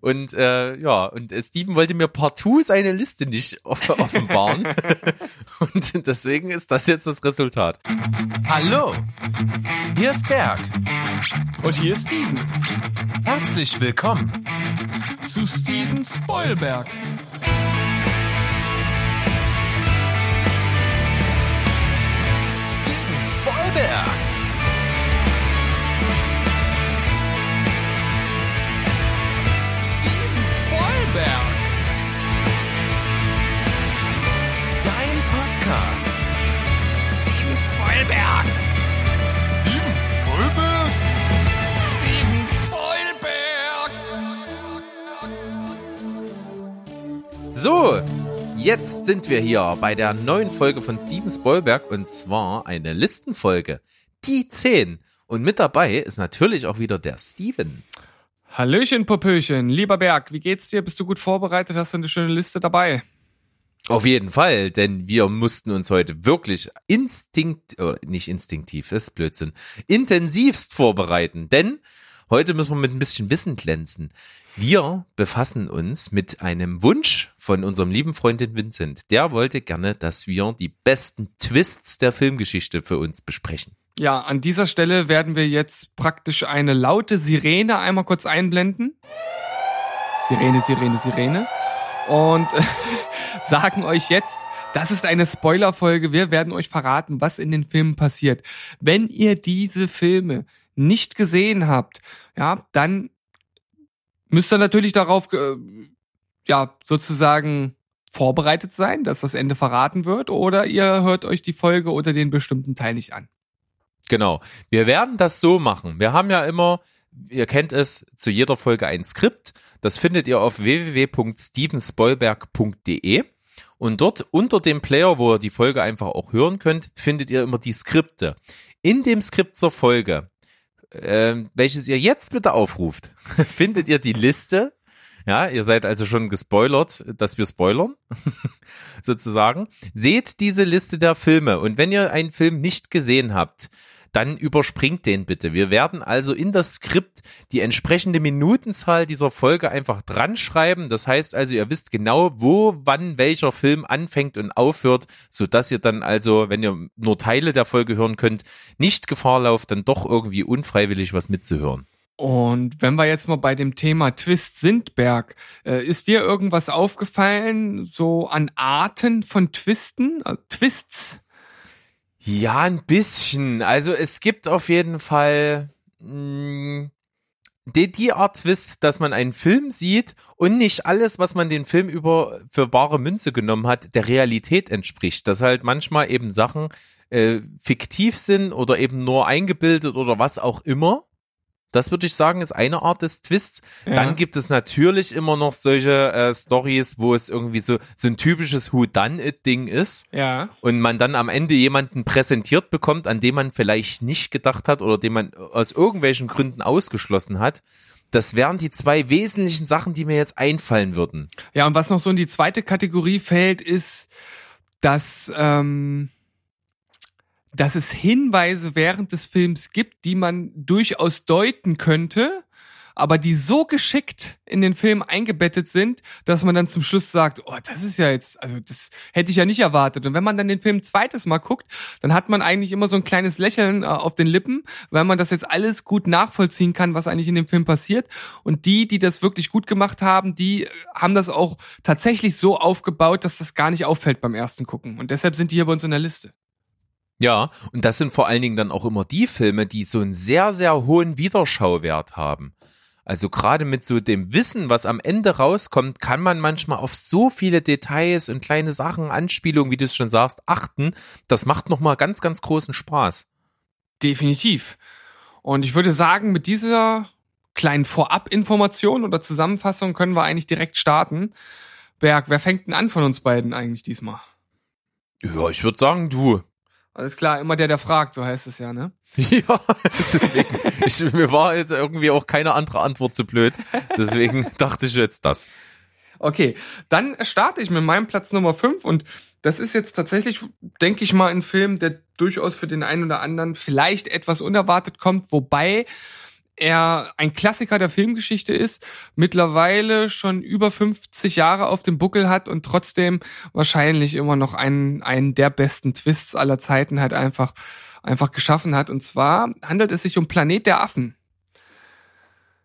Und äh, ja, und äh, Steven wollte mir partout seine Liste nicht offenbaren. und deswegen ist das jetzt das Resultat. Hallo, hier ist Berg. Und hier ist Steven. Herzlich willkommen zu Steven Spoilberg. Steven Spoilberg. Podcast. Steven Spoilberg. Steven Spoilberg. Steven Spoilberg. So, jetzt sind wir hier bei der neuen Folge von Steven Spoilberg und zwar eine Listenfolge. Die 10. Und mit dabei ist natürlich auch wieder der Steven. Hallöchen, Popöchen. Lieber Berg, wie geht's dir? Bist du gut vorbereitet? Hast du eine schöne Liste dabei? Auf jeden Fall, denn wir mussten uns heute wirklich instinkt, oder nicht instinktiv, das ist Blödsinn, intensivst vorbereiten, denn heute müssen wir mit ein bisschen Wissen glänzen. Wir befassen uns mit einem Wunsch von unserem lieben Freundin Vincent. Der wollte gerne, dass wir die besten Twists der Filmgeschichte für uns besprechen. Ja, an dieser Stelle werden wir jetzt praktisch eine laute Sirene einmal kurz einblenden. Sirene, Sirene, Sirene. Und sagen euch jetzt, das ist eine Spoilerfolge. Wir werden euch verraten, was in den Filmen passiert. Wenn ihr diese Filme nicht gesehen habt, ja, dann müsst ihr natürlich darauf, äh, ja, sozusagen vorbereitet sein, dass das Ende verraten wird, oder ihr hört euch die Folge oder den bestimmten Teil nicht an. Genau. Wir werden das so machen. Wir haben ja immer, ihr kennt es, zu jeder Folge ein Skript. Das findet ihr auf www.stevenspoilberg.de. Und dort unter dem Player, wo ihr die Folge einfach auch hören könnt, findet ihr immer die Skripte. In dem Skript zur Folge, äh, welches ihr jetzt bitte aufruft, findet ihr die Liste. Ja, ihr seid also schon gespoilert, dass wir spoilern, sozusagen. Seht diese Liste der Filme und wenn ihr einen Film nicht gesehen habt, dann überspringt den bitte. Wir werden also in das Skript die entsprechende Minutenzahl dieser Folge einfach dran schreiben. Das heißt also, ihr wisst genau, wo, wann welcher Film anfängt und aufhört, so dass ihr dann also, wenn ihr nur Teile der Folge hören könnt, nicht Gefahr lauft, dann doch irgendwie unfreiwillig was mitzuhören. Und wenn wir jetzt mal bei dem Thema Twist sind, Berg, äh, ist dir irgendwas aufgefallen, so an Arten von Twisten, äh, Twists? Ja, ein bisschen. Also es gibt auf jeden Fall mh, die, die Art Twist, dass man einen Film sieht und nicht alles, was man den Film über für bare Münze genommen hat, der Realität entspricht. Dass halt manchmal eben Sachen äh, fiktiv sind oder eben nur eingebildet oder was auch immer. Das würde ich sagen, ist eine Art des Twists. Ja. Dann gibt es natürlich immer noch solche äh, Stories, wo es irgendwie so, so ein typisches Who-Done-It-Ding ist Ja. und man dann am Ende jemanden präsentiert bekommt, an dem man vielleicht nicht gedacht hat oder den man aus irgendwelchen Gründen ausgeschlossen hat. Das wären die zwei wesentlichen Sachen, die mir jetzt einfallen würden. Ja, und was noch so in die zweite Kategorie fällt, ist, dass, ähm, dass es Hinweise während des Films gibt, die man durchaus deuten könnte, aber die so geschickt in den Film eingebettet sind, dass man dann zum Schluss sagt, oh, das ist ja jetzt, also das hätte ich ja nicht erwartet. Und wenn man dann den Film zweites Mal guckt, dann hat man eigentlich immer so ein kleines Lächeln äh, auf den Lippen, weil man das jetzt alles gut nachvollziehen kann, was eigentlich in dem Film passiert. Und die, die das wirklich gut gemacht haben, die äh, haben das auch tatsächlich so aufgebaut, dass das gar nicht auffällt beim ersten Gucken. Und deshalb sind die hier bei uns in der Liste. Ja, und das sind vor allen Dingen dann auch immer die Filme, die so einen sehr, sehr hohen Wiederschauwert haben. Also gerade mit so dem Wissen, was am Ende rauskommt, kann man manchmal auf so viele Details und kleine Sachen, Anspielungen, wie du es schon sagst, achten. Das macht nochmal ganz, ganz großen Spaß. Definitiv. Und ich würde sagen, mit dieser kleinen Vorab-Information oder Zusammenfassung können wir eigentlich direkt starten. Berg, wer fängt denn an von uns beiden eigentlich diesmal? Ja, ich würde sagen, du. Alles klar, immer der, der fragt, so heißt es ja, ne? Ja, deswegen. Ich, mir war jetzt irgendwie auch keine andere Antwort zu blöd. Deswegen dachte ich jetzt das. Okay, dann starte ich mit meinem Platz Nummer 5 und das ist jetzt tatsächlich, denke ich mal, ein Film, der durchaus für den einen oder anderen vielleicht etwas unerwartet kommt, wobei er ein Klassiker der Filmgeschichte ist, mittlerweile schon über 50 Jahre auf dem Buckel hat und trotzdem wahrscheinlich immer noch einen, einen der besten Twists aller Zeiten halt einfach, einfach geschaffen hat. Und zwar handelt es sich um Planet der Affen.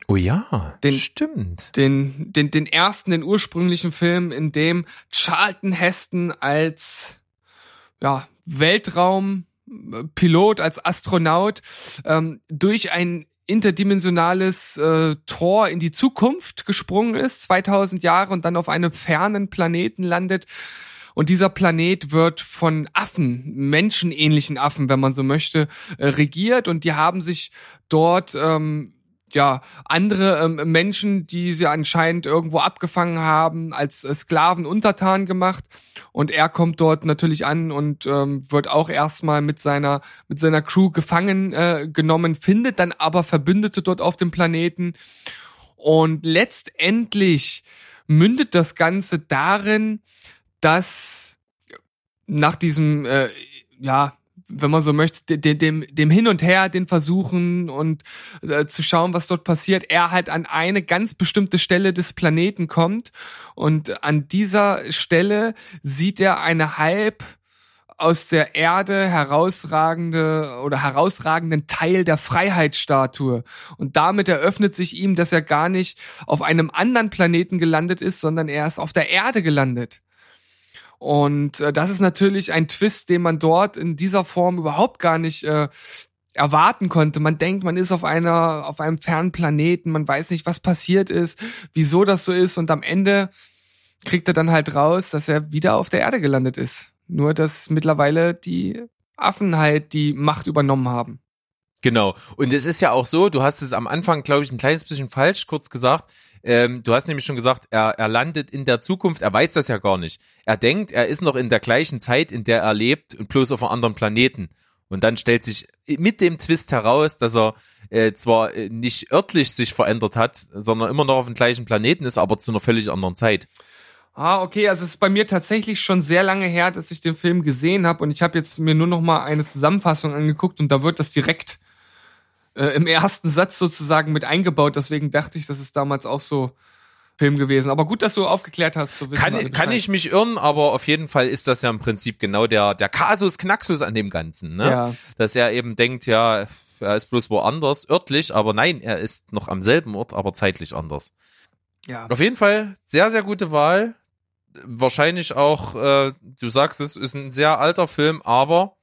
Oh ja, Den- stimmt. Den, den, den ersten, den ursprünglichen Film, in dem Charlton Heston als, ja, Weltraumpilot, als Astronaut, ähm, durch ein interdimensionales äh, Tor in die Zukunft gesprungen ist, 2000 Jahre und dann auf einem fernen Planeten landet. Und dieser Planet wird von Affen, menschenähnlichen Affen, wenn man so möchte, äh, regiert. Und die haben sich dort ähm, ja andere ähm, Menschen, die sie anscheinend irgendwo abgefangen haben, als äh, Sklaven untertan gemacht. Und er kommt dort natürlich an und ähm, wird auch erstmal mit seiner mit seiner Crew gefangen äh, genommen, findet dann aber Verbündete dort auf dem Planeten. Und letztendlich mündet das Ganze darin, dass nach diesem, äh, ja, wenn man so möchte, dem, dem, dem Hin und Her, den Versuchen und äh, zu schauen, was dort passiert, er halt an eine ganz bestimmte Stelle des Planeten kommt und an dieser Stelle sieht er eine halb aus der Erde herausragende oder herausragenden Teil der Freiheitsstatue. Und damit eröffnet sich ihm, dass er gar nicht auf einem anderen Planeten gelandet ist, sondern er ist auf der Erde gelandet. Und äh, das ist natürlich ein Twist, den man dort in dieser Form überhaupt gar nicht äh, erwarten konnte. Man denkt, man ist auf einer, auf einem fernen Planeten, man weiß nicht, was passiert ist, wieso das so ist, und am Ende kriegt er dann halt raus, dass er wieder auf der Erde gelandet ist. Nur, dass mittlerweile die Affen halt die Macht übernommen haben. Genau. Und es ist ja auch so, du hast es am Anfang, glaube ich, ein kleines bisschen falsch kurz gesagt. Ähm, du hast nämlich schon gesagt, er, er landet in der Zukunft, er weiß das ja gar nicht. Er denkt, er ist noch in der gleichen Zeit, in der er lebt und bloß auf einem anderen Planeten. Und dann stellt sich mit dem Twist heraus, dass er äh, zwar äh, nicht örtlich sich verändert hat, sondern immer noch auf dem gleichen Planeten ist, aber zu einer völlig anderen Zeit. Ah, okay, also es ist bei mir tatsächlich schon sehr lange her, dass ich den Film gesehen habe und ich habe jetzt mir nur noch mal eine Zusammenfassung angeguckt und da wird das direkt äh, im ersten Satz sozusagen mit eingebaut, deswegen dachte ich, das ist damals auch so Film gewesen. Aber gut, dass du aufgeklärt hast. So Kann, kann ich mich irren, aber auf jeden Fall ist das ja im Prinzip genau der, der Kasus Knaxus an dem Ganzen, ne? Ja. Dass er eben denkt, ja, er ist bloß woanders, örtlich, aber nein, er ist noch am selben Ort, aber zeitlich anders. Ja. Auf jeden Fall sehr, sehr gute Wahl. Wahrscheinlich auch, äh, du sagst es, ist ein sehr alter Film, aber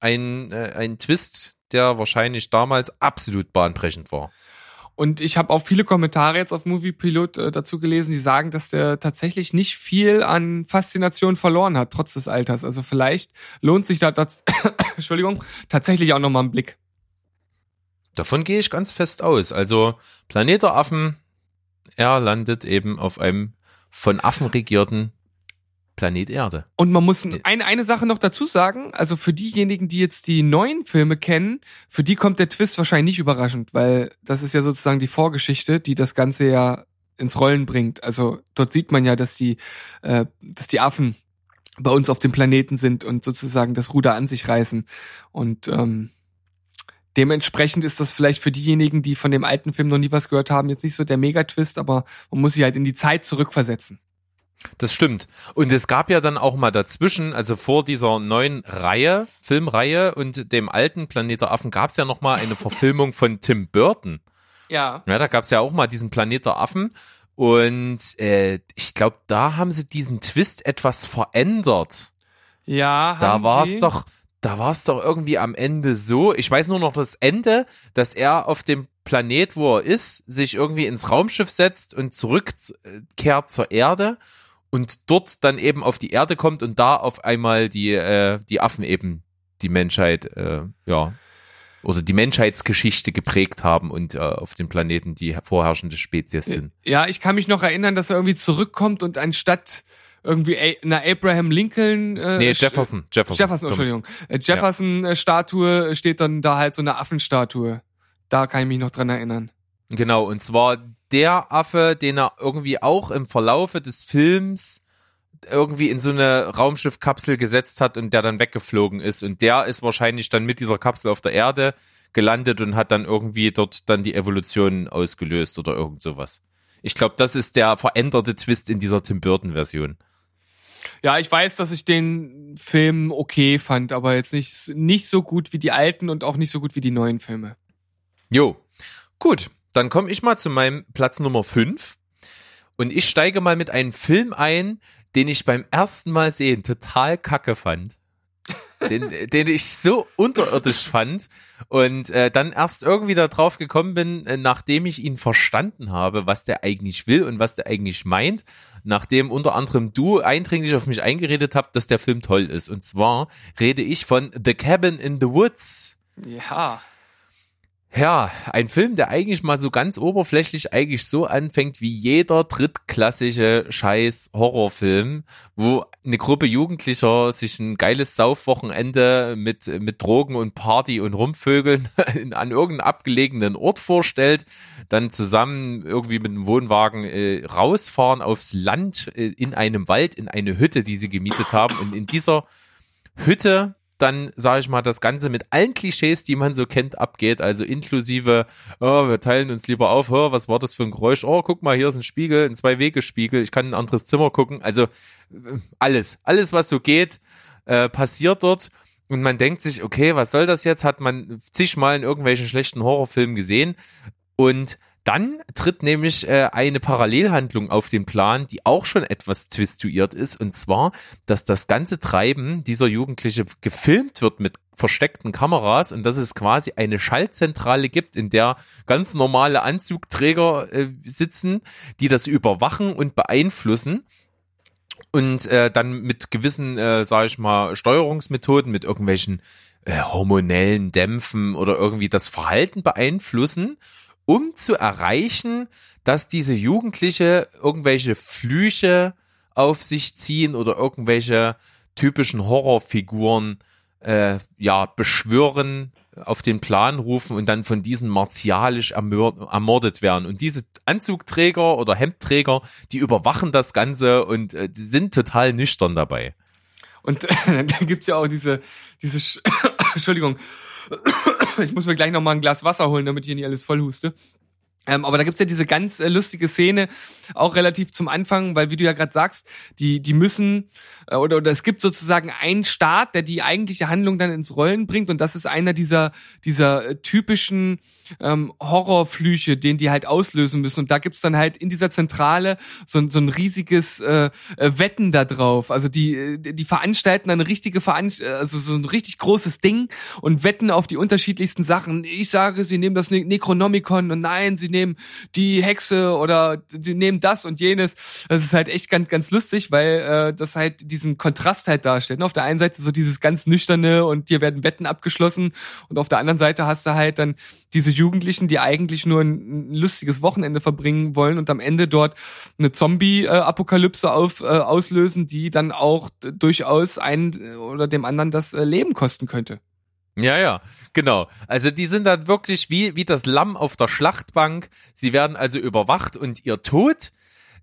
ein, äh, ein Twist, der wahrscheinlich damals absolut bahnbrechend war. Und ich habe auch viele Kommentare jetzt auf Movie Pilot äh, dazu gelesen, die sagen, dass der tatsächlich nicht viel an Faszination verloren hat, trotz des Alters. Also vielleicht lohnt sich da das, Entschuldigung, tatsächlich auch nochmal ein Blick. Davon gehe ich ganz fest aus. Also Planet der Affen, er landet eben auf einem von Affen regierten Planet Erde. Und man muss eine, eine Sache noch dazu sagen, also für diejenigen, die jetzt die neuen Filme kennen, für die kommt der Twist wahrscheinlich nicht überraschend, weil das ist ja sozusagen die Vorgeschichte, die das Ganze ja ins Rollen bringt. Also dort sieht man ja, dass die, äh, dass die Affen bei uns auf dem Planeten sind und sozusagen das Ruder an sich reißen. Und ähm, dementsprechend ist das vielleicht für diejenigen, die von dem alten Film noch nie was gehört haben, jetzt nicht so der Megatwist, aber man muss sie halt in die Zeit zurückversetzen. Das stimmt. Und es gab ja dann auch mal dazwischen, also vor dieser neuen Reihe, Filmreihe und dem alten Planet der Affen gab es ja noch mal eine Verfilmung von Tim Burton. Ja. Ja, da gab es ja auch mal diesen Planet der Affen. Und äh, ich glaube, da haben sie diesen Twist etwas verändert. Ja, Da war es doch, da war es doch irgendwie am Ende so. Ich weiß nur noch das Ende, dass er auf dem Planet, wo er ist, sich irgendwie ins Raumschiff setzt und zurückkehrt zur Erde und dort dann eben auf die Erde kommt und da auf einmal die, äh, die Affen eben die Menschheit, äh, ja, oder die Menschheitsgeschichte geprägt haben und äh, auf dem Planeten die vorherrschende Spezies sind. Ja, ich kann mich noch erinnern, dass er irgendwie zurückkommt und anstatt irgendwie einer Abraham Lincoln äh, Nee, Jefferson, Jefferson. Jefferson, Entschuldigung. Äh, Jefferson äh, Statue steht dann da halt so eine Affenstatue. Da kann ich mich noch dran erinnern. Genau, und zwar der Affe, den er irgendwie auch im Verlaufe des Films irgendwie in so eine Raumschiffkapsel gesetzt hat und der dann weggeflogen ist. Und der ist wahrscheinlich dann mit dieser Kapsel auf der Erde gelandet und hat dann irgendwie dort dann die Evolution ausgelöst oder irgend sowas. Ich glaube, das ist der veränderte Twist in dieser Tim Burton Version. Ja, ich weiß, dass ich den Film okay fand, aber jetzt nicht, nicht so gut wie die alten und auch nicht so gut wie die neuen Filme. Jo, gut, dann komme ich mal zu meinem Platz Nummer 5. Und ich steige mal mit einem Film ein, den ich beim ersten Mal sehen total kacke fand. den, den ich so unterirdisch fand und äh, dann erst irgendwie da drauf gekommen bin, äh, nachdem ich ihn verstanden habe, was der eigentlich will und was der eigentlich meint, nachdem unter anderem du eindringlich auf mich eingeredet habt, dass der Film toll ist. Und zwar rede ich von The Cabin in the Woods. Ja. Ja, ein Film, der eigentlich mal so ganz oberflächlich eigentlich so anfängt wie jeder drittklassische Scheiß Horrorfilm, wo eine Gruppe Jugendlicher sich ein geiles Saufwochenende mit, mit Drogen und Party und Rumvögeln an irgendeinem abgelegenen Ort vorstellt, dann zusammen irgendwie mit einem Wohnwagen äh, rausfahren aufs Land äh, in einem Wald, in eine Hütte, die sie gemietet haben. Und in dieser Hütte dann, sage ich mal, das Ganze mit allen Klischees, die man so kennt, abgeht. Also inklusive, oh, wir teilen uns lieber auf, oh, was war das für ein Geräusch? Oh, guck mal, hier ist ein Spiegel, ein Zwei-Wege-Spiegel, ich kann in ein anderes Zimmer gucken. Also äh, alles, alles, was so geht, äh, passiert dort. Und man denkt sich, okay, was soll das jetzt? Hat man zigmal in irgendwelchen schlechten Horrorfilmen gesehen. Und dann tritt nämlich äh, eine Parallelhandlung auf den Plan, die auch schon etwas twistuiert ist, und zwar, dass das ganze Treiben dieser Jugendliche gefilmt wird mit versteckten Kameras und dass es quasi eine Schaltzentrale gibt, in der ganz normale Anzugträger äh, sitzen, die das überwachen und beeinflussen. Und äh, dann mit gewissen, äh, sage ich mal, Steuerungsmethoden, mit irgendwelchen äh, hormonellen Dämpfen oder irgendwie das Verhalten beeinflussen um zu erreichen, dass diese Jugendliche irgendwelche Flüche auf sich ziehen oder irgendwelche typischen Horrorfiguren äh, ja beschwören, auf den Plan rufen und dann von diesen martialisch ermordet werden. Und diese Anzugträger oder Hemdträger, die überwachen das Ganze und äh, sind total nüchtern dabei. Und äh, da gibt's ja auch diese, diese, Sch Entschuldigung, ich muss mir gleich noch mal ein Glas Wasser holen, damit ich hier nicht alles voll huste. Ähm, aber da gibt's ja diese ganz äh, lustige Szene, auch relativ zum Anfang, weil wie du ja gerade sagst, die, die müssen, äh, oder, oder es gibt sozusagen einen Staat, der die eigentliche Handlung dann ins Rollen bringt und das ist einer dieser, dieser äh, typischen ähm, Horrorflüche, den die halt auslösen müssen. Und da gibt's dann halt in dieser Zentrale so, so ein riesiges äh, äh Wetten da drauf. Also die, äh, die veranstalten eine richtige Veranst also so ein richtig großes Ding und wetten auf die unterschiedlichsten Sachen. Ich sage, sie nehmen das ne Necronomicon und nein, sie nehmen die Hexe oder sie nehmen das und jenes. Das ist halt echt ganz, ganz lustig, weil äh, das halt diesen Kontrast halt darstellt. Auf der einen Seite so dieses ganz nüchterne und hier werden Wetten abgeschlossen und auf der anderen Seite hast du halt dann diese Jugendlichen, die eigentlich nur ein, ein lustiges Wochenende verbringen wollen und am Ende dort eine Zombie-Apokalypse auf, äh, auslösen, die dann auch durchaus einen oder dem anderen das äh, Leben kosten könnte. Ja, ja, genau. Also die sind dann wirklich wie, wie das Lamm auf der Schlachtbank. Sie werden also überwacht und ihr Tod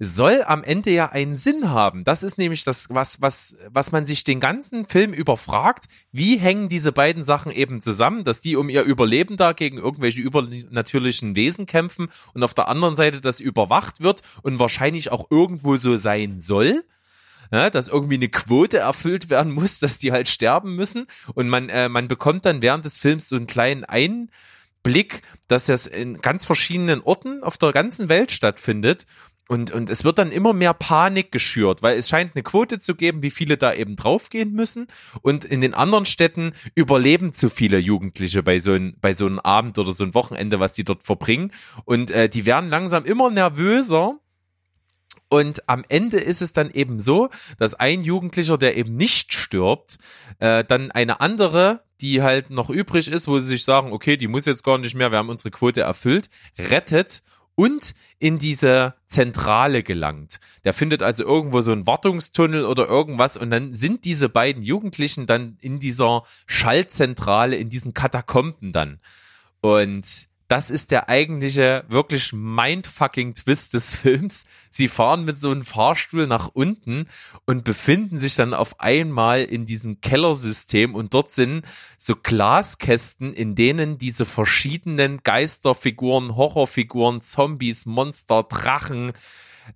soll am Ende ja einen Sinn haben. Das ist nämlich das, was, was, was man sich den ganzen Film überfragt. Wie hängen diese beiden Sachen eben zusammen, dass die um ihr Überleben da gegen irgendwelche übernatürlichen Wesen kämpfen und auf der anderen Seite das überwacht wird und wahrscheinlich auch irgendwo so sein soll ja, dass irgendwie eine Quote erfüllt werden muss, dass die halt sterben müssen. Und man, äh, man bekommt dann während des Films so einen kleinen Einblick, dass das in ganz verschiedenen Orten auf der ganzen Welt stattfindet. Und, und es wird dann immer mehr Panik geschürt, weil es scheint eine Quote zu geben, wie viele da eben draufgehen müssen. Und in den anderen Städten überleben zu viele Jugendliche bei so, ein, bei so einem Abend oder so ein Wochenende, was die dort verbringen. Und äh, die werden langsam immer nervöser und am Ende ist es dann eben so, dass ein Jugendlicher, der eben nicht stirbt, äh, dann eine andere, die halt noch übrig ist, wo sie sich sagen, okay, die muss jetzt gar nicht mehr, wir haben unsere Quote erfüllt, rettet und in diese Zentrale gelangt. Der findet also irgendwo so einen Wartungstunnel oder irgendwas und dann sind diese beiden Jugendlichen dann in dieser Schallzentrale, in diesen Katakomben dann. Und das ist der eigentliche, wirklich mindfucking Twist des Films. Sie fahren mit so einem Fahrstuhl nach unten und befinden sich dann auf einmal in diesem Kellersystem und dort sind so Glaskästen, in denen diese verschiedenen Geisterfiguren, Horrorfiguren, Zombies, Monster, Drachen,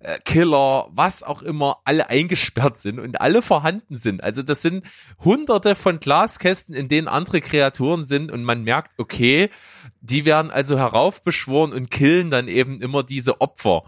äh, Killer, was auch immer, alle eingesperrt sind und alle vorhanden sind. Also das sind hunderte von Glaskästen, in denen andere Kreaturen sind und man merkt, okay, die werden also heraufbeschworen und killen dann eben immer diese Opfer.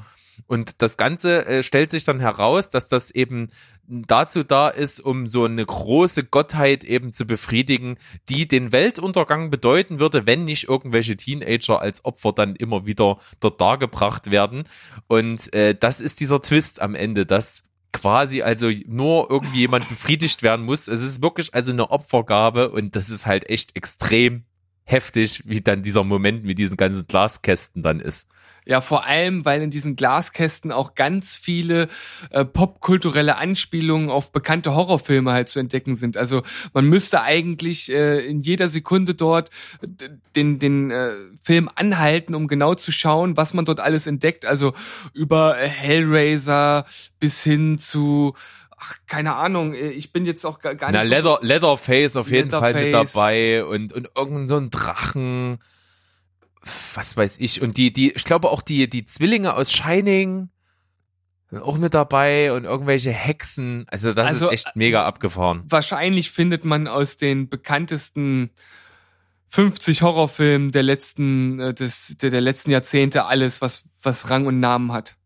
Und das Ganze äh, stellt sich dann heraus, dass das eben dazu da ist, um so eine große Gottheit eben zu befriedigen, die den Weltuntergang bedeuten würde, wenn nicht irgendwelche Teenager als Opfer dann immer wieder dort dargebracht werden. Und äh, das ist dieser Twist am Ende, dass quasi also nur irgendwie jemand befriedigt werden muss. Es ist wirklich also eine Opfergabe und das ist halt echt extrem heftig, wie dann dieser Moment mit diesen ganzen Glaskästen dann ist. Ja, vor allem, weil in diesen Glaskästen auch ganz viele äh, popkulturelle Anspielungen auf bekannte Horrorfilme halt zu entdecken sind. Also man müsste eigentlich äh, in jeder Sekunde dort den, den äh, Film anhalten, um genau zu schauen, was man dort alles entdeckt. Also über Hellraiser bis hin zu ach, keine Ahnung, äh, ich bin jetzt auch gar, nicht. Na, so Leather, Leatherface auf jeden Fall mit dabei und, und irgend so ein Drachen, was weiß ich. Und die, die, ich glaube auch die, die Zwillinge aus Shining sind auch mit dabei und irgendwelche Hexen. Also das Also, ist echt mega abgefahren. wahrscheinlich findet man aus den bekanntesten 50 Horrorfilmen der letzten, äh, des, der, der letzten Jahrzehnte alles, was, was Rang und Namen hat.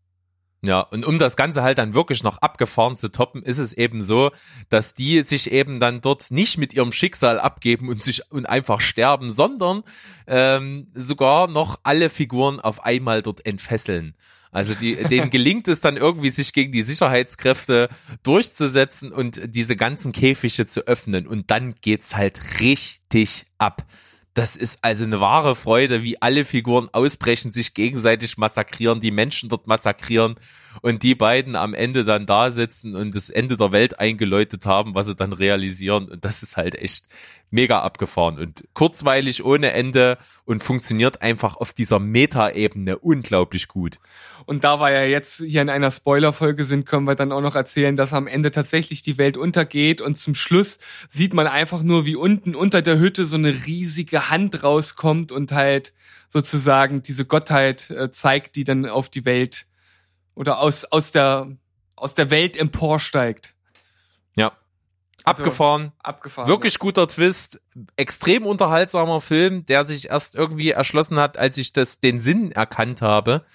Ja, und um das Ganze halt dann wirklich noch abgefahren zu toppen, ist es eben so, dass die sich eben dann dort nicht mit ihrem Schicksal abgeben und sich und einfach sterben, sondern ähm, sogar noch alle Figuren auf einmal dort entfesseln. Also die, denen gelingt es dann irgendwie, sich gegen die Sicherheitskräfte durchzusetzen und diese ganzen Käfige zu öffnen. Und dann geht's halt richtig ab. Das ist also eine wahre Freude, wie alle Figuren ausbrechen, sich gegenseitig massakrieren, die Menschen dort massakrieren und die beiden am Ende dann da sitzen und das Ende der Welt eingeläutet haben, was sie dann realisieren. Und das ist halt echt mega abgefahren und kurzweilig ohne Ende und funktioniert einfach auf dieser Meta-Ebene unglaublich gut. Und da wir ja jetzt hier in einer Spoilerfolge sind, können wir dann auch noch erzählen, dass am Ende tatsächlich die Welt untergeht und zum Schluss sieht man einfach nur, wie unten unter der Hütte so eine riesige Hand rauskommt und halt sozusagen diese Gottheit äh, zeigt, die dann auf die Welt oder aus, aus der, aus der Welt emporsteigt. Ja. Abgefahren. Abgefahren. Wirklich guter Twist, extrem unterhaltsamer Film, der sich erst irgendwie erschlossen hat, als ich das den Sinn erkannt habe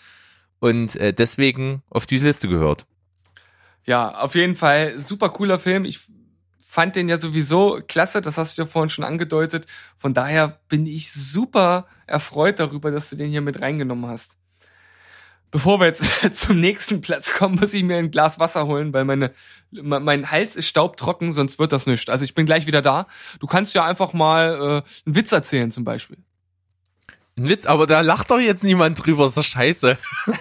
und äh, deswegen auf die Liste gehört. Ja, auf jeden Fall super cooler Film. Ich fand den ja sowieso klasse, das hast du ja vorhin schon angedeutet. Von daher bin ich super erfreut darüber, dass du den hier mit reingenommen hast. Bevor wir jetzt zum nächsten Platz kommen, muss ich mir ein Glas Wasser holen, weil meine, me- mein Hals ist staubtrocken, sonst wird das nicht. Also ich bin gleich wieder da. Du kannst ja einfach mal äh, einen Witz erzählen zum Beispiel. Ein Witz, aber da lacht doch jetzt niemand drüber, ist doch scheiße.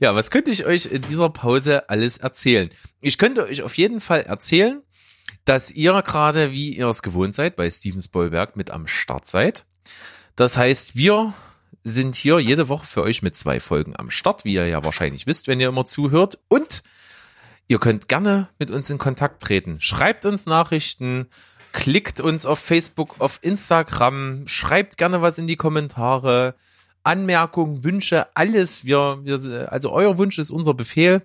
ja, was könnte ich euch in dieser Pause alles erzählen? Ich könnte euch auf jeden Fall erzählen, dass ihr gerade, wie ihr es gewohnt seid, bei Steven Spielberg mit am Start seid. Das heißt, wir sind hier jede Woche für euch mit zwei Folgen am Start, wie ihr ja wahrscheinlich wisst, wenn ihr immer zuhört. Und ihr könnt gerne mit uns in Kontakt treten. Schreibt uns Nachrichten, klickt uns auf Facebook, auf Instagram, schreibt gerne was in die Kommentare, Anmerkungen, Wünsche, alles. Wir, wir, also euer Wunsch ist unser Befehl.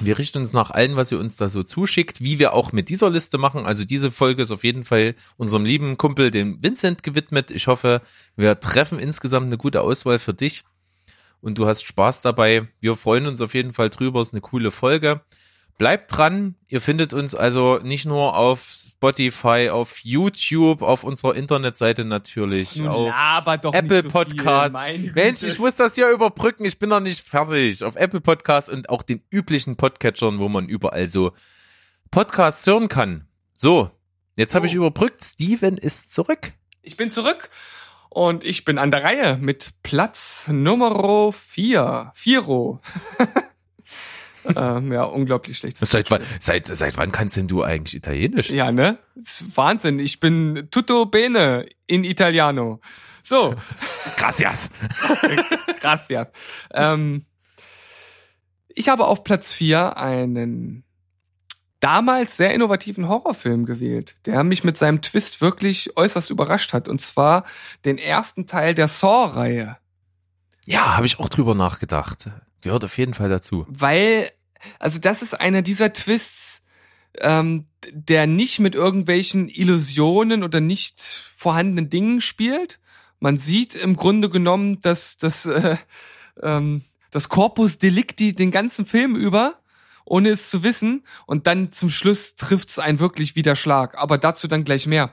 Wir richten uns nach allen, was ihr uns da so zuschickt, wie wir auch mit dieser Liste machen. Also diese Folge ist auf jeden Fall unserem lieben Kumpel, dem Vincent, gewidmet. Ich hoffe, wir treffen insgesamt eine gute Auswahl für dich und du hast Spaß dabei. Wir freuen uns auf jeden Fall drüber. Ist eine coole Folge. Bleibt dran. Ihr findet uns also nicht nur auf Spotify, auf YouTube, auf unserer Internetseite natürlich, Nun auf Apple so Podcast. Mensch, ich muss das hier überbrücken. Ich bin noch nicht fertig. Auf Apple Podcast und auch den üblichen Podcatchern, wo man überall so Podcasts hören kann. So, jetzt habe Oh. ich überbrückt. Steven ist zurück. Ich bin zurück und ich bin an der Reihe mit Platz Nummer 4. Viro. ähm, ja, unglaublich schlecht. Seit wann, seit, seit wann kannst denn du eigentlich Italienisch? Ja, ne? Wahnsinn. Ich bin tutto bene in Italiano. So, Gracias. gracias. Ähm, ich habe auf Platz vier einen damals sehr innovativen Horrorfilm gewählt, der mich mit seinem Twist wirklich äußerst überrascht hat. Und zwar den ersten Teil der Saw-Reihe. Ja, habe ich auch drüber nachgedacht. Gehört auf jeden Fall dazu. Weil, also das ist einer dieser Twists, ähm, der nicht mit irgendwelchen Illusionen oder nicht vorhandenen Dingen spielt. Man sieht im Grunde genommen, dass das, äh, ähm, das Corpus Delicti den ganzen Film über, ohne es zu wissen. Und dann zum Schluss trifft es einen wirklich wieder Schlag. Aber dazu dann gleich mehr.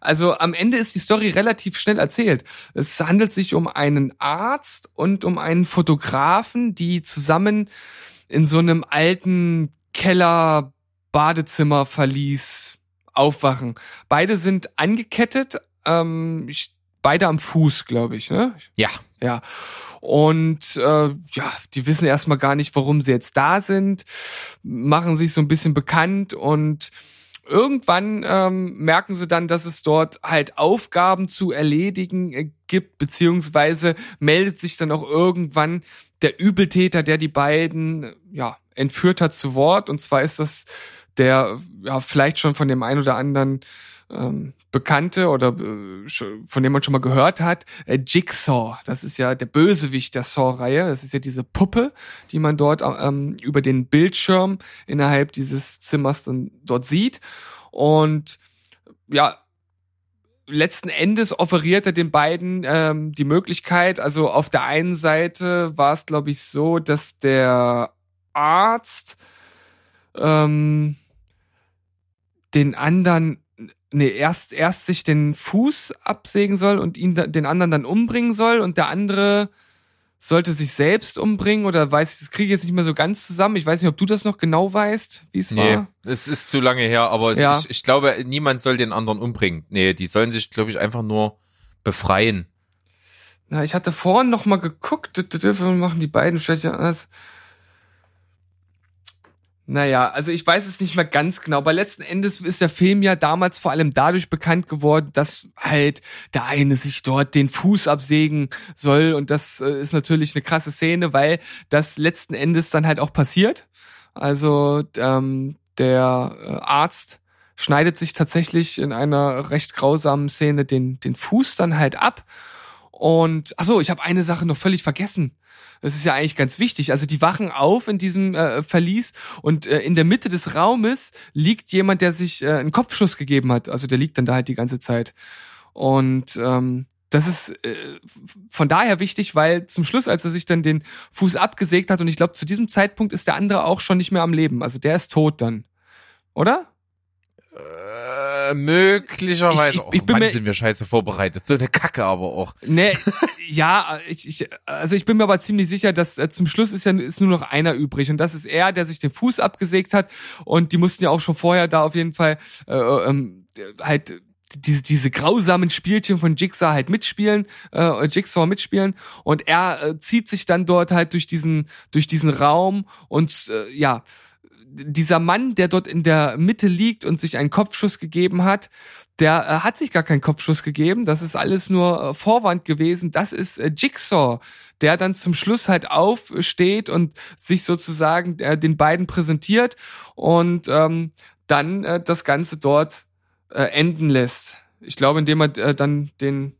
Also am Ende ist die Story relativ schnell erzählt. Es handelt sich um einen Arzt und um einen Fotografen, die zusammen in so einem alten Keller Badezimmer verließ aufwachen. Beide sind angekettet, ähm, ich- beide am Fuß, glaube ich, ne? Ja. Ja. Und äh, ja, die wissen erstmal gar nicht, warum sie jetzt da sind, machen sich so ein bisschen bekannt und irgendwann ähm, merken sie dann, dass es dort halt Aufgaben zu erledigen äh, gibt, beziehungsweise meldet sich dann auch irgendwann der Übeltäter, der die beiden ja entführt hat, zu Wort. Und zwar ist das der ja vielleicht schon von dem einen oder anderen ähm, Bekannte oder äh, von dem man schon mal gehört hat, äh, Jigsaw. Das ist ja der Bösewicht der Saw-Reihe. Das ist ja diese Puppe, die man dort ähm, über den Bildschirm innerhalb dieses Zimmers dann dort sieht. Und ja, letzten Endes offeriert er den beiden ähm, die Möglichkeit, also auf der einen Seite war es, glaube ich, so, dass der Arzt ähm, den anderen nee, erst, erst sich den Fuß absägen soll und ihn den anderen dann umbringen soll und der andere sollte sich selbst umbringen oder weiß ich, das kriege ich jetzt nicht mehr so ganz zusammen. Ich weiß nicht, ob du das noch genau weißt, wie es Nee, war. es ist zu lange her, aber Ja. ich, ich glaube, niemand soll den anderen umbringen. Nee, die sollen sich, glaube ich, einfach nur befreien. Na, ich hatte vorhin noch mal geguckt, machen die beiden vielleicht anders. Naja, also ich weiß es nicht mehr ganz genau, aber letzten Endes ist der Film ja damals vor allem dadurch bekannt geworden, dass halt der eine sich dort den Fuß absägen soll und das äh, ist natürlich eine krasse Szene, weil das letzten Endes dann halt auch passiert. Also ähm, der äh, Arzt schneidet sich tatsächlich in einer recht grausamen Szene den, den Fuß dann halt ab und ach so, ich habe eine Sache noch völlig vergessen. Das ist ja eigentlich ganz wichtig. Also die wachen auf in diesem äh, Verlies und äh, in der Mitte des Raumes liegt jemand, der sich äh, einen Kopfschuss gegeben hat. Also der liegt dann da halt die ganze Zeit. Und ähm, das ist äh, von daher wichtig, weil zum Schluss, als er sich dann den Fuß abgesägt hat, und ich glaube, zu diesem Zeitpunkt ist der andere auch schon nicht mehr am Leben. Also der ist tot dann. Oder? Äh, möglicherweise. Ich- ich- oh, ich bin Mann, mir- sind wir scheiße vorbereitet. So eine Kacke aber auch. Nee, ja, ich, ich, also ich bin mir aber ziemlich sicher, dass äh, zum Schluss ist ja ist nur noch einer übrig und das ist er, der sich den Fuß abgesägt hat und die mussten ja auch schon vorher da auf jeden Fall äh, ähm, halt diese diese grausamen Spielchen von Jigsaw halt mitspielen, äh, Jigsaw mitspielen und er äh, zieht sich dann dort halt durch diesen durch diesen Raum und äh, ja dieser Mann, der dort in der Mitte liegt und sich einen Kopfschuss gegeben hat, der äh, hat sich gar keinen Kopfschuss gegeben. Das ist alles nur äh, Vorwand gewesen. Das ist äh, Jigsaw, der dann zum Schluss halt aufsteht und sich sozusagen äh, den beiden präsentiert und ähm, dann äh, das Ganze dort äh, enden lässt. Ich glaube, indem er äh, dann den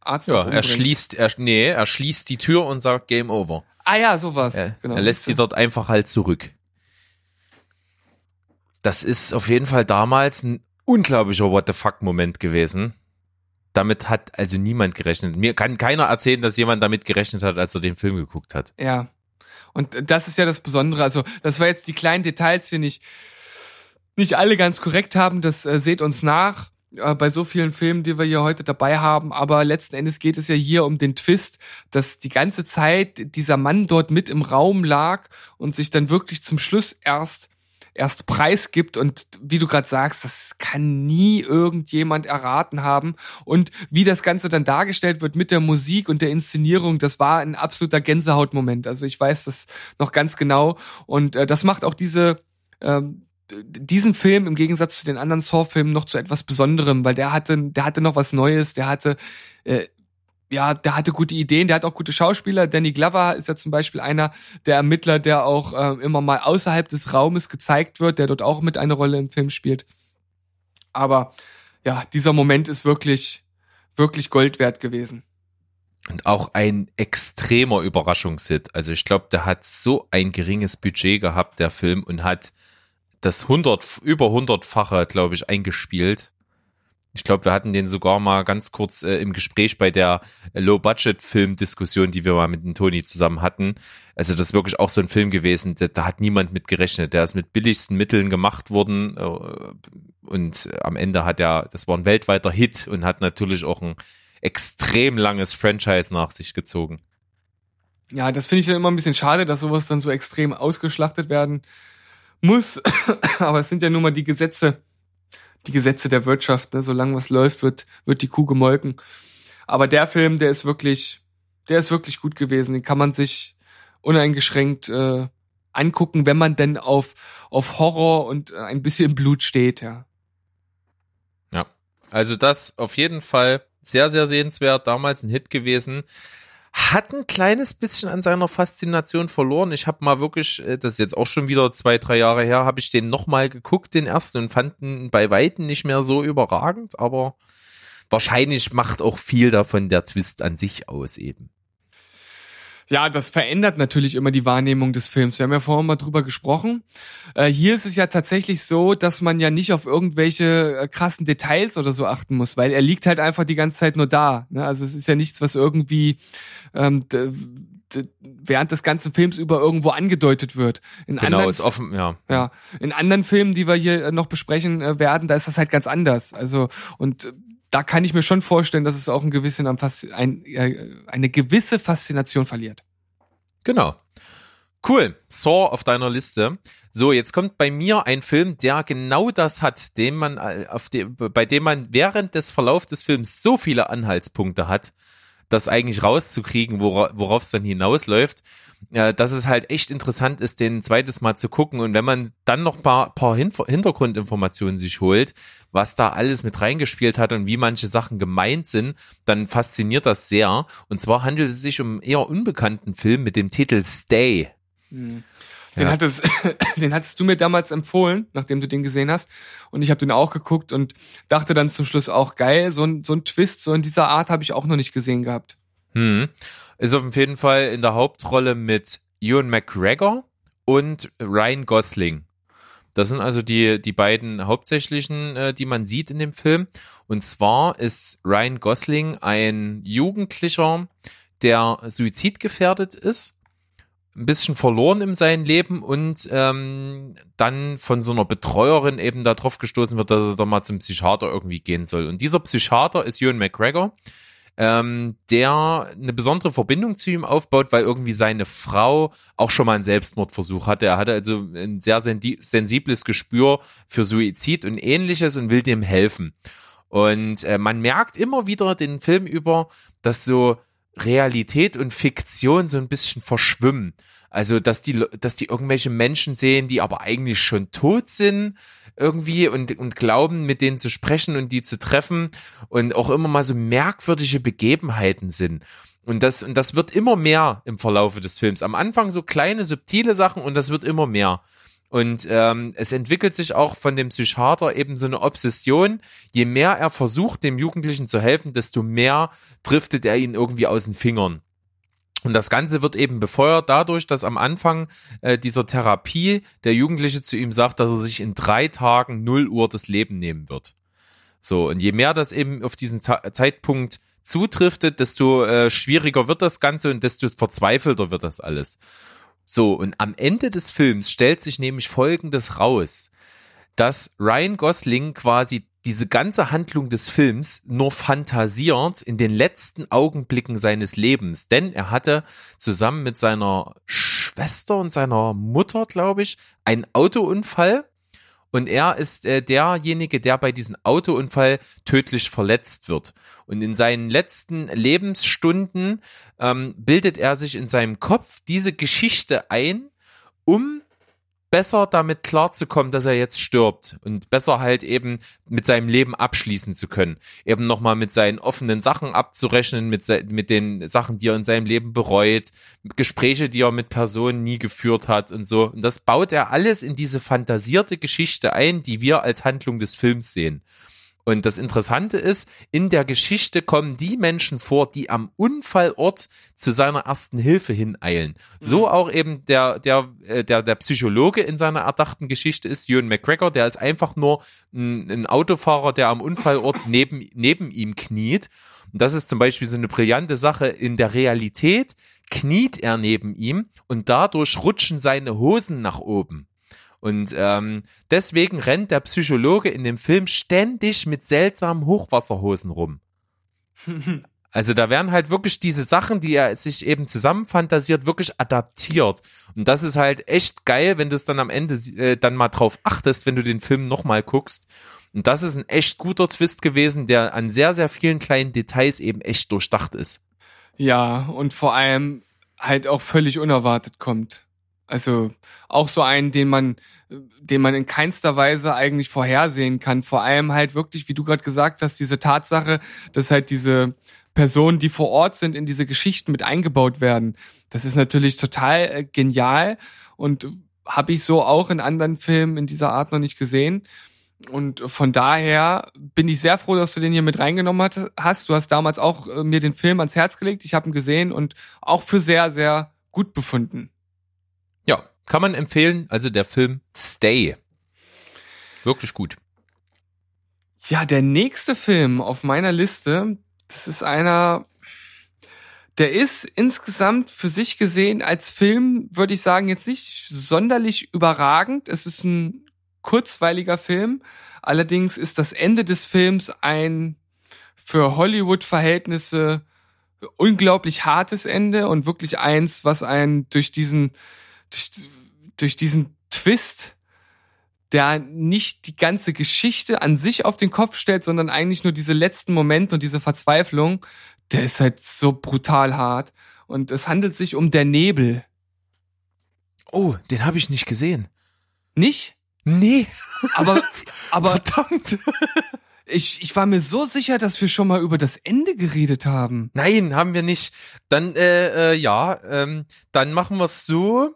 Arzt Ja, er schließt, er, nee, er schließt die Tür und sagt Game Over. Ah ja, sowas. Er, genau. er lässt sie dort einfach halt zurück. Das ist auf jeden Fall damals ein unglaublicher What the fuck Moment gewesen. Damit hat also niemand gerechnet. Mir kann keiner erzählen, dass jemand damit gerechnet hat, als er den Film geguckt hat. Ja. Und das ist ja das Besondere. Also, das war jetzt die kleinen Details, die nicht, nicht alle ganz korrekt haben. Das äh, seht uns nach äh, bei so vielen Filmen, die wir hier heute dabei haben. Aber letzten Endes geht es ja hier um den Twist, dass die ganze Zeit dieser Mann dort mit im Raum lag und sich dann wirklich zum Schluss erst erst preisgibt und wie du gerade sagst, das kann nie irgendjemand erraten haben und wie das Ganze dann dargestellt wird mit der Musik und der Inszenierung, das war ein absoluter Gänsehautmoment. Also ich weiß das noch ganz genau und äh, das macht auch diese ähm, diesen Film im Gegensatz zu den anderen Saw-Filmen noch zu etwas Besonderem, weil der hatte, der hatte noch was Neues, der hatte äh, ja, der hatte gute Ideen, der hat auch gute Schauspieler. Danny Glover ist ja zum Beispiel einer der Ermittler, der auch äh, immer mal außerhalb des Raumes gezeigt wird, der dort auch mit eine Rolle im Film spielt. Aber ja, dieser Moment ist wirklich, wirklich Gold wert gewesen. Und auch ein extremer Überraschungshit. Also ich glaube, der hat so ein geringes Budget gehabt, der Film, und hat das 100, über hundertfache, glaube ich, eingespielt. Ich glaube, wir hatten den sogar mal ganz kurz äh, im Gespräch bei der Low-Budget-Film-Diskussion, die wir mal mit dem Toni zusammen hatten. Also das ist wirklich auch so ein Film gewesen, da, da hat niemand mit gerechnet. Der ist mit billigsten Mitteln gemacht worden äh, und am Ende hat er, das war ein weltweiter Hit und hat natürlich auch ein extrem langes Franchise nach sich gezogen. Ja, das finde ich dann immer ein bisschen schade, dass sowas dann so extrem ausgeschlachtet werden muss. Aber es sind ja nun mal die Gesetze, die Gesetze der Wirtschaft. Ne? Solange was läuft, wird, wird die Kuh gemolken. Aber der Film, der ist wirklich, der ist wirklich gut gewesen. Den kann man sich uneingeschränkt äh, angucken, wenn man denn auf, auf Horror und ein bisschen Blut steht, ja. Ja, also das auf jeden Fall sehr, sehr sehenswert. Damals ein Hit gewesen hat ein kleines bisschen an seiner Faszination verloren. Ich habe mal wirklich, äh, das ist jetzt auch schon wieder zwei, drei Jahre her, habe ich den nochmal geguckt, den ersten, und fand ihn bei Weitem nicht mehr so überragend, aber wahrscheinlich macht auch viel davon der Twist an sich aus eben. Ja, das verändert natürlich immer die Wahrnehmung des Films. Wir haben ja vorhin mal drüber gesprochen. Äh, hier ist es ja tatsächlich so, dass man ja nicht auf irgendwelche äh, krassen Details oder so achten muss, weil er liegt halt einfach die ganze Zeit nur da. Ne? Also es ist ja nichts, was irgendwie ähm, während des ganzen Films über irgendwo angedeutet wird. In genau, anderen, ist offen, ja. Ja, in anderen Filmen, die wir hier äh, noch besprechen äh, werden, da ist das halt ganz anders. Also und da kann ich mir schon vorstellen, dass es auch ein gewissen, ein, äh, eine gewisse Faszination verliert. Genau. Cool. Saw auf deiner Liste. So, jetzt kommt bei mir ein Film, der genau das hat, den man äh, auf dem, bei dem man während des Verlaufs des Films so viele Anhaltspunkte hat, das eigentlich rauszukriegen, worauf es dann hinausläuft äh, dass es halt echt interessant ist, den zweites Mal zu gucken. Und wenn man dann noch paar, paar Hintergrundinformationen sich holt, was da alles mit reingespielt hat und wie manche Sachen gemeint sind, dann fasziniert das sehr. Und zwar handelt es sich um einen eher unbekannten Film mit dem Titel Stay. Mhm. Den, ja. hattest, den hattest du mir damals empfohlen, nachdem du den gesehen hast. Und ich habe den auch geguckt und dachte dann zum Schluss auch, geil, so ein, so ein Twist, so in dieser Art habe ich auch noch nicht gesehen gehabt. Hm. Ist auf jeden Fall in der Hauptrolle mit Ewan McGregor und Ryan Gosling. Das sind also die, die beiden hauptsächlichen, äh, die man sieht in dem Film. Und zwar ist Ryan Gosling ein Jugendlicher, der suizidgefährdet ist, ein bisschen verloren in seinem Leben und ähm, dann von so einer Betreuerin eben darauf gestoßen wird, dass er doch mal zum Psychiater irgendwie gehen soll. Und dieser Psychiater ist Ewan McGregor ähm, der eine besondere Verbindung zu ihm aufbaut, weil irgendwie seine Frau auch schon mal einen Selbstmordversuch hatte. Er hatte also ein sehr sensibles Gespür für Suizid und ähnliches und will dem helfen. Und äh, man merkt immer wieder den Film über, dass so Realität und Fiktion so ein bisschen verschwimmen. Also, dass die, dass die irgendwelche Menschen sehen, die aber eigentlich schon tot sind irgendwie und, und glauben, mit denen zu sprechen und die zu treffen und auch immer mal so merkwürdige Begebenheiten sind. Und das, und das wird immer mehr im Verlaufe des Films. Am Anfang so kleine, subtile Sachen und das wird immer mehr. Und ähm, es entwickelt sich auch von dem Psychiater eben so eine Obsession. Je mehr er versucht, dem Jugendlichen zu helfen, desto mehr driftet er ihn irgendwie aus den Fingern. Und das Ganze wird eben befeuert dadurch, dass am Anfang äh, dieser Therapie der Jugendliche zu ihm sagt, dass er sich in drei Tagen null Uhr das Leben nehmen wird. So, und je mehr das eben auf diesen Z Zeitpunkt zutriftet, desto äh, schwieriger wird das Ganze und desto verzweifelter wird das alles. So, und am Ende des Films stellt sich nämlich Folgendes raus, dass Ryan Gosling quasi diese ganze Handlung des Films nur fantasiert in den letzten Augenblicken seines Lebens. Denn er hatte zusammen mit seiner Schwester und seiner Mutter, glaube ich, einen Autounfall. Und er ist äh, derjenige, der bei diesem Autounfall tödlich verletzt wird. Und in seinen letzten Lebensstunden ähm, bildet er sich in seinem Kopf diese Geschichte ein, um besser damit klarzukommen, dass er jetzt stirbt und besser halt eben mit seinem Leben abschließen zu können. Eben nochmal mit seinen offenen Sachen abzurechnen, mit, mit den Sachen, die er in seinem Leben bereut, Gespräche, die er mit Personen nie geführt hat und so. Und das baut er alles in diese fantasierte Geschichte ein, die wir als Handlung des Films sehen. Und das Interessante ist, in der Geschichte kommen die Menschen vor, die am Unfallort zu seiner ersten Hilfe hineilen. So Mhm. auch eben der, der, äh, der, der Psychologe in seiner erdachten Geschichte ist, Ewan McGregor, der ist einfach nur ein, ein Autofahrer, der am Unfallort neben, neben ihm kniet. Und das ist zum Beispiel so eine brillante Sache. In der Realität kniet er neben ihm und dadurch rutschen seine Hosen nach oben. Und ähm, deswegen rennt der Psychologe in dem Film ständig mit seltsamen Hochwasserhosen rum. Also da werden halt wirklich diese Sachen, die er sich eben zusammenfantasiert, wirklich adaptiert. Und das ist halt echt geil, wenn du es dann am Ende äh, dann mal drauf achtest, wenn du den Film nochmal guckst. Und das ist ein echt guter Twist gewesen, der an sehr, sehr vielen kleinen Details eben echt durchdacht ist. Ja, und vor allem halt auch völlig unerwartet kommt. Also auch so einen, den man, den man in keinster Weise eigentlich vorhersehen kann. Vor allem halt wirklich, wie du gerade gesagt hast, diese Tatsache, dass halt diese Personen, die vor Ort sind, in diese Geschichten mit eingebaut werden. Das ist natürlich total äh, genial und habe ich so auch in anderen Filmen in dieser Art noch nicht gesehen. Und von daher bin ich sehr froh, dass du den hier mit reingenommen hast. Du hast damals auch äh, mir den Film ans Herz gelegt. Ich habe ihn gesehen und auch für sehr, sehr gut befunden. Kann man empfehlen. Also der Film Stay. Wirklich gut. Ja, der nächste Film auf meiner Liste, das ist einer, der ist insgesamt für sich gesehen als Film, würde ich sagen, jetzt nicht sonderlich überragend. Es ist ein kurzweiliger Film. Allerdings ist das Ende des Films ein für Hollywood-Verhältnisse unglaublich hartes Ende und wirklich eins, was einen durch diesen, durch, durch diesen Twist, der nicht die ganze Geschichte an sich auf den Kopf stellt, sondern eigentlich nur diese letzten Momente und diese Verzweiflung, der ist halt so brutal hart. Und es handelt sich um Der Nebel. Oh, den habe ich nicht gesehen. Nicht? Nee, Aber, aber verdammt. ich, ich war mir so sicher, dass wir schon mal über das Ende geredet haben. Nein, haben wir nicht. Dann, äh, äh, ja, ähm, dann machen wir es so.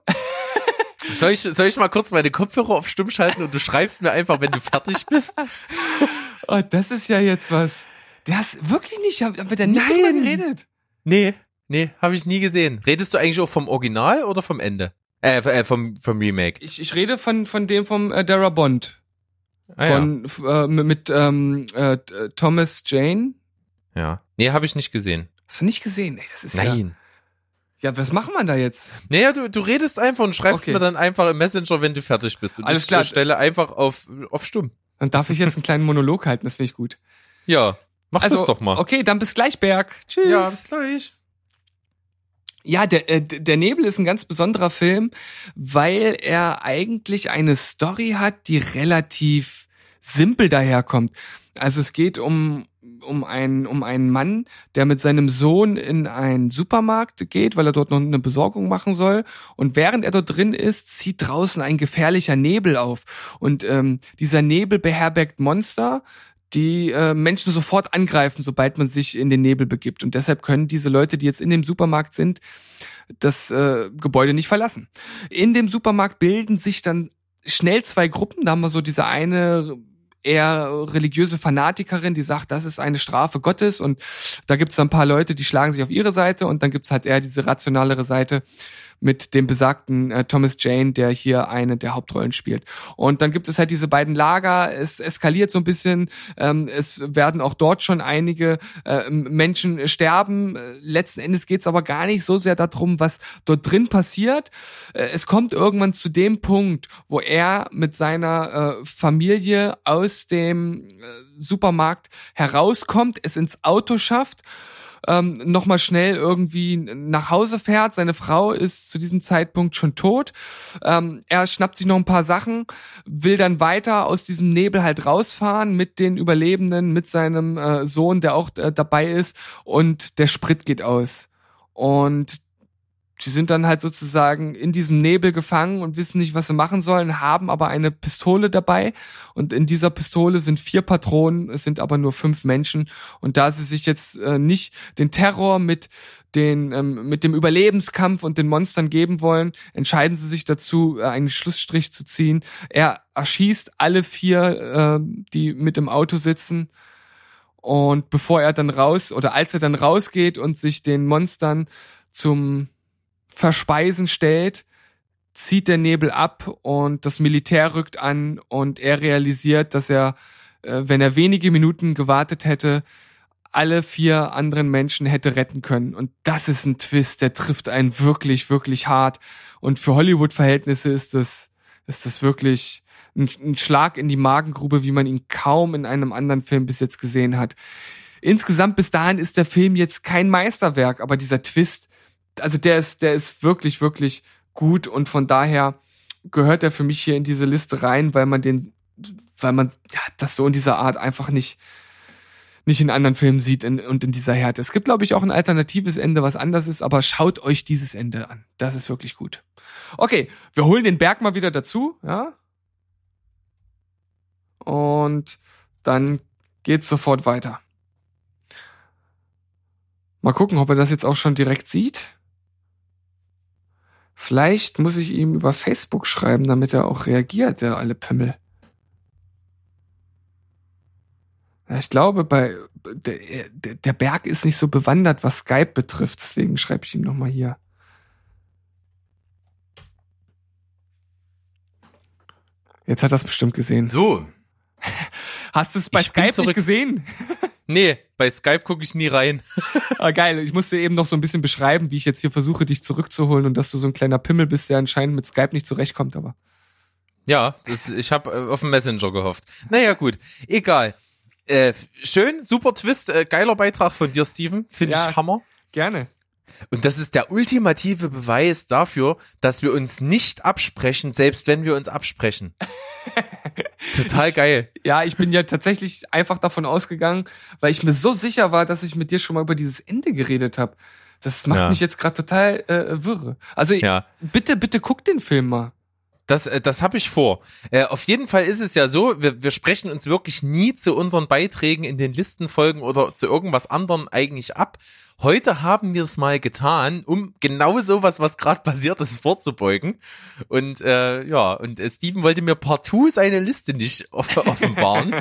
Soll ich, soll ich mal kurz meine Kopfhörer auf stumm schalten und du schreibst mir einfach, wenn du fertig bist? Oh, das ist ja jetzt was. Das wirklich nicht, haben wir da Nein. drüber geredet. Nee, nee, habe ich nie gesehen. Redest du eigentlich auch vom Original oder vom Ende? Äh, äh vom, vom Remake. Ich, ich rede von, von dem vom äh, Dara Bond. Ah, ja. Von, f- äh, mit, ähm, äh, Thomas Jane. ja. Nee, habe ich nicht gesehen. Hast du nicht gesehen? Ey, das ist ja. Nein. Ja, was machen wir da jetzt? Naja, du, du redest einfach und schreibst Okay. mir dann einfach im Messenger, wenn du fertig bist. Und Alles ich klar. stelle einfach auf, auf stumm. Dann darf ich jetzt einen kleinen Monolog halten, das finde ich gut. Ja, mach also, das doch mal. Okay, dann bis gleich, Berg. Tschüss. Ja, bis gleich. Ja, der, äh, der Nebel ist ein ganz besonderer Film, weil er eigentlich eine Story hat, die relativ simpel daherkommt. Also es geht um um einen um einen Mann, der mit seinem Sohn in einen Supermarkt geht, weil er dort noch eine Besorgung machen soll. Und während er dort drin ist, zieht draußen ein gefährlicher Nebel auf. Und ähm, dieser Nebel beherbergt Monster, die äh, Menschen sofort angreifen, sobald man sich in den Nebel begibt. Und deshalb können diese Leute, die jetzt in dem Supermarkt sind, das äh, Gebäude nicht verlassen. In dem Supermarkt bilden sich dann schnell zwei Gruppen. Da haben wir so diese eine eher religiöse Fanatikerin, die sagt, das ist eine Strafe Gottes. Und da gibt's dann ein paar Leute, die schlagen sich auf ihre Seite. Und dann gibt's halt eher diese rationalere Seite, mit dem besagten äh, Thomas Jane, der hier eine der Hauptrollen spielt. Und dann gibt es halt diese beiden Lager, es eskaliert so ein bisschen, ähm, es werden auch dort schon einige äh, Menschen sterben. Letzten Endes geht es aber gar nicht so sehr darum, was dort drin passiert. Äh, es kommt irgendwann zu dem Punkt, wo er mit seiner äh, Familie aus dem äh, Supermarkt herauskommt, es ins Auto schafft ähm, nochmal schnell irgendwie nach Hause fährt. Seine Frau ist zu diesem Zeitpunkt schon tot. Ähm, er schnappt sich noch ein paar Sachen, will dann weiter aus diesem Nebel halt rausfahren mit den Überlebenden, mit seinem äh, Sohn, der auch äh, dabei ist und der Sprit geht aus. Und die sind dann halt sozusagen in diesem Nebel gefangen und wissen nicht, was sie machen sollen, haben aber eine Pistole dabei und in dieser Pistole sind vier Patronen, es sind aber nur fünf Menschen und da sie sich jetzt äh, nicht den Terror mit den ähm, mit dem Überlebenskampf und den Monstern geben wollen, entscheiden sie sich dazu, äh, einen Schlussstrich zu ziehen. Er erschießt alle vier, äh, die mit im Auto sitzen. Und bevor er dann raus oder als er dann rausgeht und sich den Monstern zum Verspeisen stellt, zieht der Nebel ab und das Militär rückt an und er realisiert, dass er, äh, wenn er wenige Minuten gewartet hätte, alle vier anderen Menschen hätte retten können. Und das ist ein Twist, der trifft einen wirklich, wirklich hart. Und für Hollywood-Verhältnisse ist das, ist das wirklich ein, ein Schlag in die Magengrube, wie man ihn kaum in einem anderen Film bis jetzt gesehen hat. Insgesamt bis dahin ist der Film jetzt kein Meisterwerk, aber dieser Twist, also der ist, der ist wirklich, wirklich gut und von daher gehört er für mich hier in diese Liste rein, weil man den, weil man ja, das so in dieser Art einfach nicht, nicht in anderen Filmen sieht in, und in dieser Härte. Es gibt, glaube ich, auch ein alternatives Ende, was anders ist, aber schaut euch dieses Ende an. Das ist wirklich gut. Okay, wir holen den Berg mal wieder dazu, ja. Und dann geht's sofort weiter. Mal gucken, ob er das jetzt auch schon direkt sieht. Vielleicht muss ich ihm über Facebook schreiben, damit er auch reagiert, der alle Pimmel. Ja, ich glaube, bei der, der Berg ist nicht so bewandert, was Skype betrifft, deswegen schreibe ich ihm nochmal hier. Jetzt hat er es bestimmt gesehen. So. Hast du es bei Ich Skype nicht gesehen? Nee, bei Skype gucke ich nie rein. Ah, geil. Ich musste eben noch so ein bisschen beschreiben, wie ich jetzt hier versuche, dich zurückzuholen und dass du so ein kleiner Pimmel bist, der anscheinend mit Skype nicht zurechtkommt, aber. Ja, das, ich habe äh, auf den Messenger gehofft. Naja, gut, egal. Äh, schön, super Twist, äh, geiler Beitrag von dir, Steven. Finde Ja. ich Hammer. Gerne. Und das ist der ultimative Beweis dafür, dass wir uns nicht absprechen, selbst wenn wir uns absprechen. Total geil. Ja, ich bin ja tatsächlich einfach davon ausgegangen, weil ich mir so sicher war, dass ich mit dir schon mal über dieses Ende geredet habe. Das macht Ja. mich jetzt gerade total äh, wirre. Also Ja. bitte, bitte guck den Film mal. Das, äh, das habe ich vor. Äh, auf jeden Fall ist es ja so, wir, wir sprechen uns wirklich nie zu unseren Beiträgen in den Listenfolgen oder zu irgendwas anderem eigentlich ab. Heute haben wir es mal getan, um genau sowas, was gerade passiert ist, vorzubeugen. Und äh, ja, und äh, Steven wollte mir partout seine Liste nicht off- offenbaren.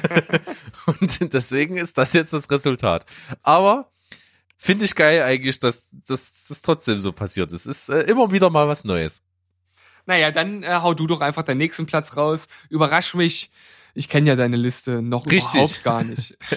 und deswegen ist das jetzt das Resultat. Aber finde ich geil eigentlich, dass dass das trotzdem so passiert ist. Ist äh, immer wieder mal was Neues. Naja, dann äh, hau du doch einfach deinen nächsten Platz raus. Überrasch mich. Ich kenne ja deine Liste noch Richtig. überhaupt gar nicht.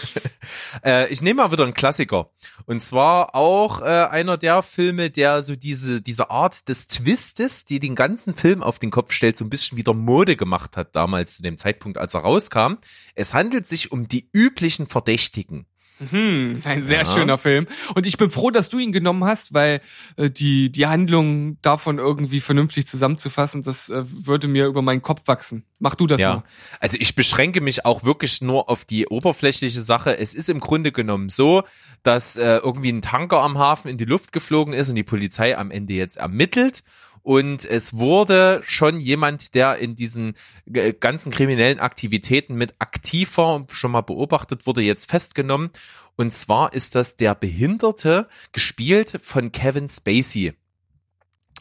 Äh, ich nehme mal wieder einen Klassiker. Und zwar auch äh, einer der Filme, der so diese, diese Art des Twistes, die den ganzen Film auf den Kopf stellt, so ein bisschen wieder Mode gemacht hat damals zu dem Zeitpunkt, als er rauskam. Es handelt sich um die üblichen Verdächtigen. Hm, ein sehr Ja. schöner Film. Und ich bin froh, dass du ihn genommen hast, weil äh, die, die Handlung davon irgendwie vernünftig zusammenzufassen, das äh, würde mir über meinen Kopf wachsen. Mach du das Ja, mal. also ich beschränke mich auch wirklich nur auf die oberflächliche Sache. Es ist im Grunde genommen so, dass äh, irgendwie ein Tanker am Hafen in die Luft geflogen ist und die Polizei am Ende jetzt ermittelt. Und es wurde schon jemand, der in diesen äh, ganzen kriminellen Aktivitäten mit aktiver schon mal beobachtet wurde, jetzt festgenommen. Und zwar ist das der Behinderte, gespielt von Kevin Spacey.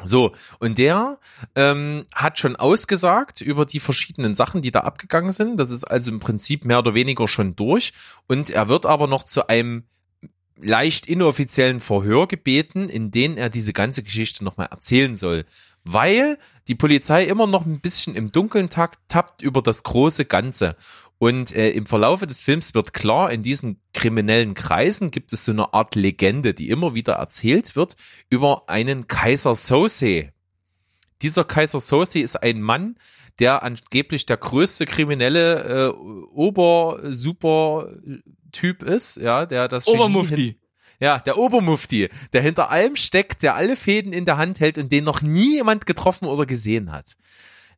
So, und der ähm, hat schon ausgesagt über die verschiedenen Sachen, die da abgegangen sind. Das ist also im Prinzip mehr oder weniger schon durch. Und er wird aber noch zu einem leicht inoffiziellen Verhör gebeten, in denen er diese ganze Geschichte nochmal erzählen soll. Weil die Polizei immer noch ein bisschen im Dunkeln takt, tappt über das große Ganze. Und äh, im Verlaufe des Films wird klar, in diesen kriminellen Kreisen gibt es so eine Art Legende, die immer wieder erzählt wird über einen Kaiser Sose. Dieser Kaiser Sose ist ein Mann, der angeblich der größte kriminelle äh, Ober-Super-Typ ist, ja, der das Obermufti. ja, der Obermufti, der hinter allem steckt, der alle Fäden in der Hand hält und den noch nie jemand getroffen oder gesehen hat.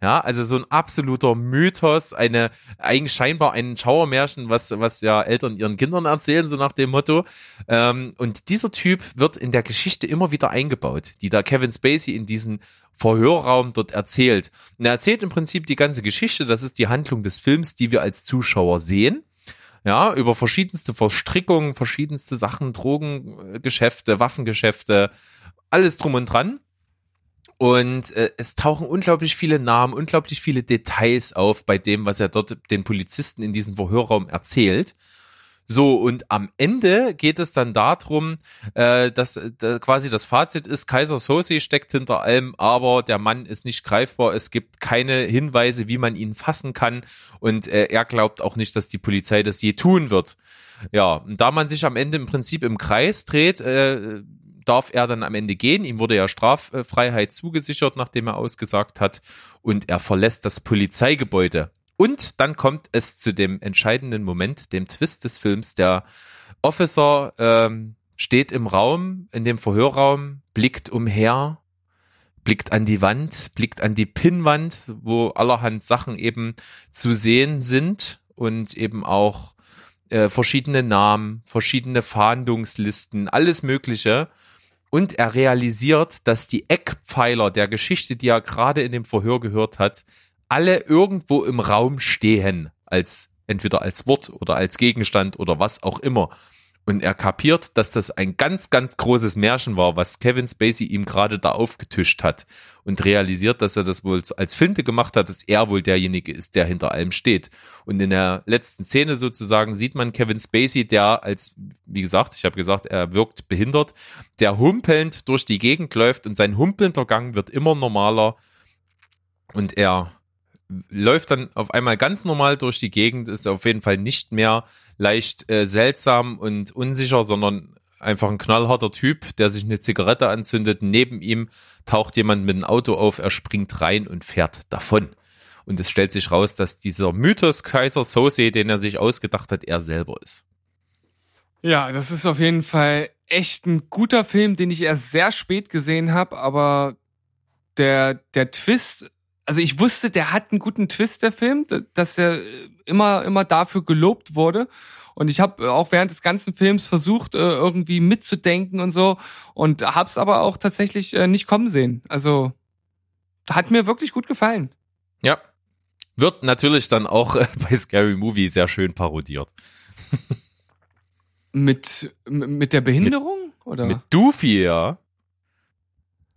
Ja, also so ein absoluter Mythos, eine eigentlich scheinbar ein Schauermärchen, was was ja Eltern ihren Kindern erzählen, so nach dem Motto. Ähm, und dieser Typ wird in der Geschichte immer wieder eingebaut, die da Kevin Spacey in diesen Verhörraum dort erzählt. Und er erzählt im Prinzip die ganze Geschichte. Das ist die Handlung des Films, die wir als Zuschauer sehen ja, über verschiedenste Verstrickungen, verschiedenste Sachen, Drogengeschäfte, Waffengeschäfte, alles drum und dran. Und äh, es tauchen unglaublich viele Namen, unglaublich viele Details auf bei dem, was er dort den Polizisten in diesem Verhörraum erzählt. So, und am Ende geht es dann darum, äh, dass äh, quasi das Fazit ist, Kaiser Sose steckt hinter allem, aber der Mann ist nicht greifbar. Es gibt keine Hinweise, wie man ihn fassen kann. Und äh, er glaubt auch nicht, dass die Polizei das je tun wird. Ja, und da man sich am Ende im Prinzip im Kreis dreht, äh, darf er dann am Ende gehen. Ihm wurde ja Straffreiheit zugesichert, nachdem er ausgesagt hat. Und er verlässt das Polizeigebäude. Und dann kommt es zu dem entscheidenden Moment, dem Twist des Films. Der Officer ähm, steht im Raum, in dem Verhörraum, blickt umher, blickt an die Wand, blickt an die Pinnwand, wo allerhand Sachen eben zu sehen sind und eben auch äh, verschiedene Namen, verschiedene Fahndungslisten, alles Mögliche. Und er realisiert, dass die Eckpfeiler der Geschichte, die er gerade in dem Verhör gehört hat, alle irgendwo im Raum stehen, als entweder als Wort oder als Gegenstand oder was auch immer. Und er kapiert, dass das ein ganz, ganz großes Märchen war, was Kevin Spacey ihm gerade da aufgetischt hat. Und realisiert, dass er das wohl als Finte gemacht hat, dass er wohl derjenige ist, der hinter allem steht. Und in der letzten Szene sozusagen sieht man Kevin Spacey, der als, wie gesagt, ich habe gesagt, er wirkt behindert, der humpelnd durch die Gegend läuft und sein humpelnder Gang wird immer normaler. Und er läuft dann auf einmal ganz normal durch die Gegend, ist auf jeden Fall nicht mehr leicht äh, seltsam und unsicher, sondern einfach ein knallharter Typ, der sich eine Zigarette anzündet. Neben ihm taucht jemand mit einem Auto auf, er springt rein und fährt davon. Und es stellt sich raus, dass dieser Mythos Kaiser Sose, den er sich ausgedacht hat, er selber ist. Ja, das ist auf jeden Fall echt ein guter Film, den ich erst sehr spät gesehen habe, aber der, der Twist, also ich wusste, der hat einen guten Twist, der Film, dass er immer, immer dafür gelobt wurde. Und ich habe auch während des ganzen Films versucht, äh, irgendwie mitzudenken und so und hab's aber auch tatsächlich äh, nicht kommen sehen. Also hat mir wirklich gut gefallen. Ja. Wird natürlich dann auch äh, bei Scary Movie sehr schön parodiert. Mit, mit der Behinderung? oder? Mit Doofy, ja.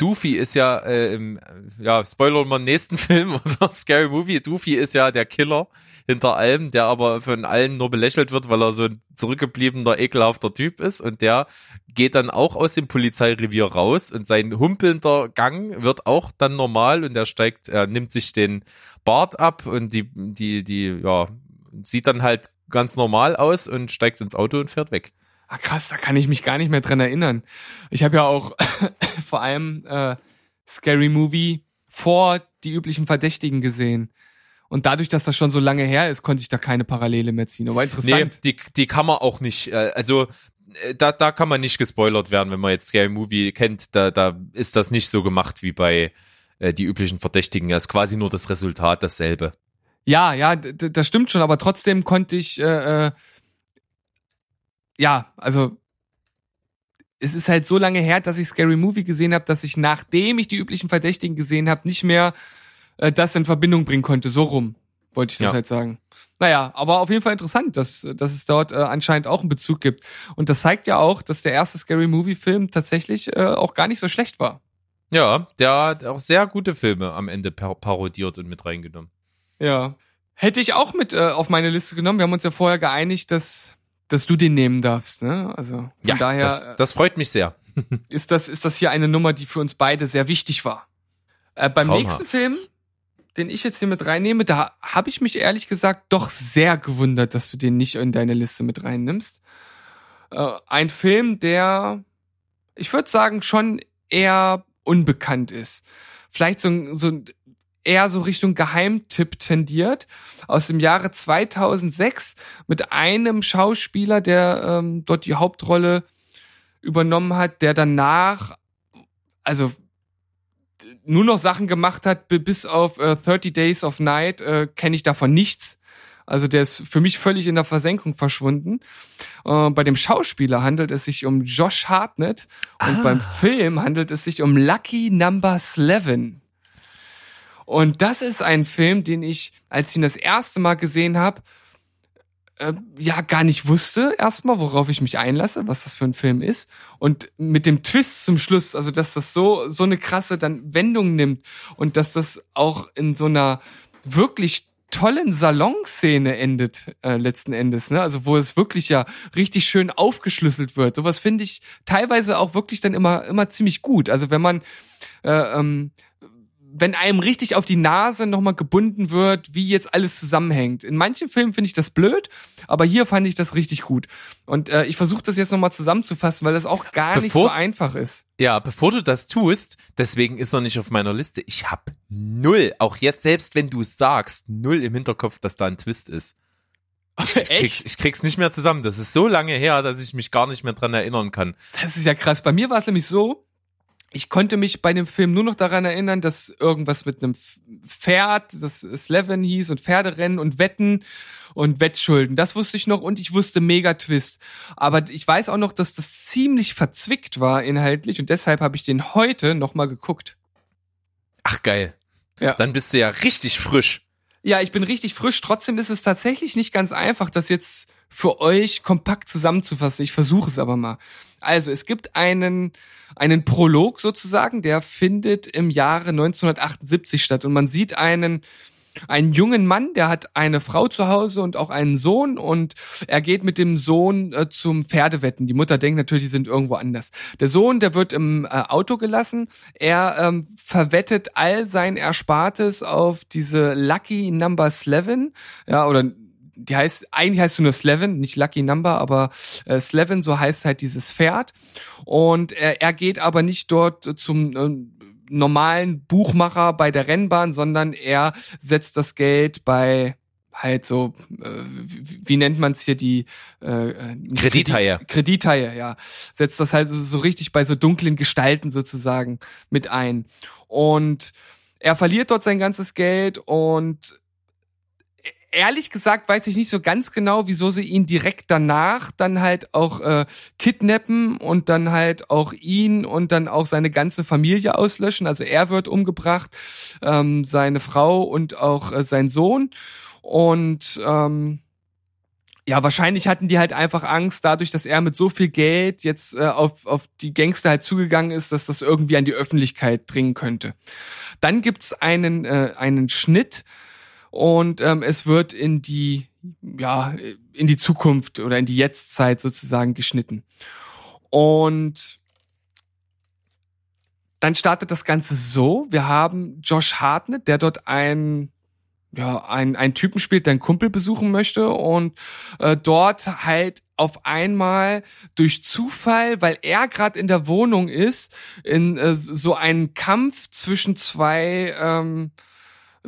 Doofy ist ja, äh, im, ja, Spoiler mal nächsten Film oder Scary Movie. Doofy ist ja der Killer hinter allem, der aber von allen nur belächelt wird, weil er so ein zurückgebliebener, ekelhafter Typ ist. Und der geht dann auch aus dem Polizeirevier raus und sein humpelnder Gang wird auch dann normal und er steigt, er nimmt sich den Bart ab und die, die, die, ja, sieht dann halt ganz normal aus und steigt ins Auto und fährt weg. Ah, krass, da kann ich mich gar nicht mehr dran erinnern. Ich habe ja auch vor allem äh, Scary Movie vor die üblichen Verdächtigen gesehen. Und dadurch, dass das schon so lange her ist, konnte ich da keine Parallele mehr ziehen. Aber interessant. Nee, die, die kann man auch nicht, äh, also äh, da, da kann man nicht gespoilert werden, wenn man jetzt Scary Movie kennt, da, da ist das nicht so gemacht wie bei äh, die üblichen Verdächtigen. Es ist quasi nur das Resultat dasselbe. Ja, ja, das stimmt schon, aber trotzdem konnte ich, äh, äh, ja, also es ist halt so lange her, dass ich Scary Movie gesehen habe, dass ich, nachdem ich die üblichen Verdächtigen gesehen habe, nicht mehr äh, das in Verbindung bringen konnte. So rum wollte ich das Ja. halt sagen. Naja, aber auf jeden Fall interessant, dass, dass es dort äh, anscheinend auch einen Bezug gibt. Und das zeigt ja auch, dass der erste Scary Movie-Film tatsächlich äh, auch gar nicht so schlecht war. Ja, der hat auch sehr gute Filme am Ende par parodiert und mit reingenommen. Ja. Hätte ich auch mit äh, auf meine Liste genommen. Wir haben uns ja vorher geeinigt, dass dass du den nehmen darfst. Ne? Also von Ja, daher das, das freut mich sehr. ist das ist das hier eine Nummer, die für uns beide sehr wichtig war. Äh, beim Traumhaft. nächsten Film, den ich jetzt hier mit reinnehme, da habe ich mich ehrlich gesagt doch sehr gewundert, dass du den nicht in deine Liste mit reinnimmst. Äh, ein Film, der, ich würde sagen, schon eher unbekannt ist. Vielleicht so, ein- so ein- eher so Richtung Geheimtipp tendiert. Aus dem Jahre 2006 mit einem Schauspieler, der ähm, dort die Hauptrolle übernommen hat, der danach, also nur noch Sachen gemacht hat, bi- bis auf äh, 30 Days of Night, äh, kenne ich davon nichts. Also der ist für mich völlig in der Versenkung verschwunden. Äh, bei dem Schauspieler handelt es sich um Josh Hartnett und beim Film handelt es sich um Lucky Number 11. Und das ist ein Film, den ich, als ich ihn das erste Mal gesehen habe, äh, ja gar nicht wusste erstmal, worauf ich mich einlasse, was das für ein Film ist. Und mit dem Twist zum Schluss, also dass das so so eine krasse dann Wendung nimmt und dass das auch in so einer wirklich tollen Salonszene endet äh, letzten Endes, ne? Also wo es wirklich ja richtig schön aufgeschlüsselt wird. Sowas finde ich teilweise auch wirklich dann immer immer ziemlich gut. Also wenn man äh, ähm, wenn einem richtig auf die Nase nochmal gebunden wird, wie jetzt alles zusammenhängt. In manchen Filmen finde ich das blöd, aber hier fand ich das richtig gut. Und äh, ich versuche das jetzt nochmal zusammenzufassen, weil das auch gar nicht Bevor- so einfach ist. Ja, bevor du das tust, deswegen ist er nicht auf meiner Liste. Ich hab null, auch jetzt, selbst wenn du es sagst, null im Hinterkopf, dass da ein Twist ist. Ich, ich, krieg's, ich krieg's nicht mehr zusammen. Das ist so lange her, dass ich mich gar nicht mehr dran erinnern kann. Das ist ja krass. Bei mir war es nämlich so, ich konnte mich bei dem Film nur noch daran erinnern, dass irgendwas mit einem Pferd, das Slevin hieß und Pferderennen und Wetten und Wettschulden. Das wusste ich noch und ich wusste mega Twist. Aber ich weiß auch noch, dass das ziemlich verzwickt war inhaltlich und deshalb habe ich den heute nochmal geguckt. Ach geil. Ja. Dann bist du ja richtig frisch. Ja, ich bin richtig frisch. Trotzdem ist es tatsächlich nicht ganz einfach, das jetzt für euch kompakt zusammenzufassen. Ich versuche es aber mal. Also, es gibt einen, einen Prolog sozusagen, der findet im Jahre 1978 statt. Und man sieht einen, einen jungen Mann, der hat eine Frau zu Hause und auch einen Sohn und er geht mit dem Sohn äh, zum Pferdewetten. Die Mutter denkt natürlich, die sind irgendwo anders. Der Sohn, der wird im äh, Auto gelassen. Er ähm, verwettet all sein Erspartes auf diese Lucky Number 11, ja, oder die heißt, eigentlich heißt du nur Slevin, nicht Lucky Number, aber äh, Slevin, so heißt halt dieses Pferd. Und er, er geht aber nicht dort zum ähm, normalen Buchmacher bei der Rennbahn, sondern er setzt das Geld bei halt so, äh, wie, wie nennt man es hier, die äh, äh, Kredithaie. Kredit- Kredithaie, ja. Setzt das halt so richtig bei so dunklen Gestalten sozusagen mit ein. Und er verliert dort sein ganzes Geld und ehrlich gesagt weiß ich nicht so ganz genau, wieso sie ihn direkt danach dann halt auch äh, kidnappen und dann halt auch ihn und dann auch seine ganze Familie auslöschen. Also er wird umgebracht, ähm, seine Frau und auch äh, sein Sohn. Und ähm, ja, wahrscheinlich hatten die halt einfach Angst, dadurch, dass er mit so viel Geld jetzt äh, auf, auf die Gangster halt zugegangen ist, dass das irgendwie an die Öffentlichkeit dringen könnte. Dann gibt's einen, äh, einen Schnitt und ähm, es wird in die, ja, in die Zukunft oder in die Jetztzeit sozusagen geschnitten. Und dann startet das Ganze so, wir haben Josh Hartnett, der dort ein ja, ein, ein Typen spielt, der einen Kumpel besuchen möchte und äh, dort halt auf einmal durch Zufall, weil er gerade in der Wohnung ist, in äh, so einen Kampf zwischen zwei ähm,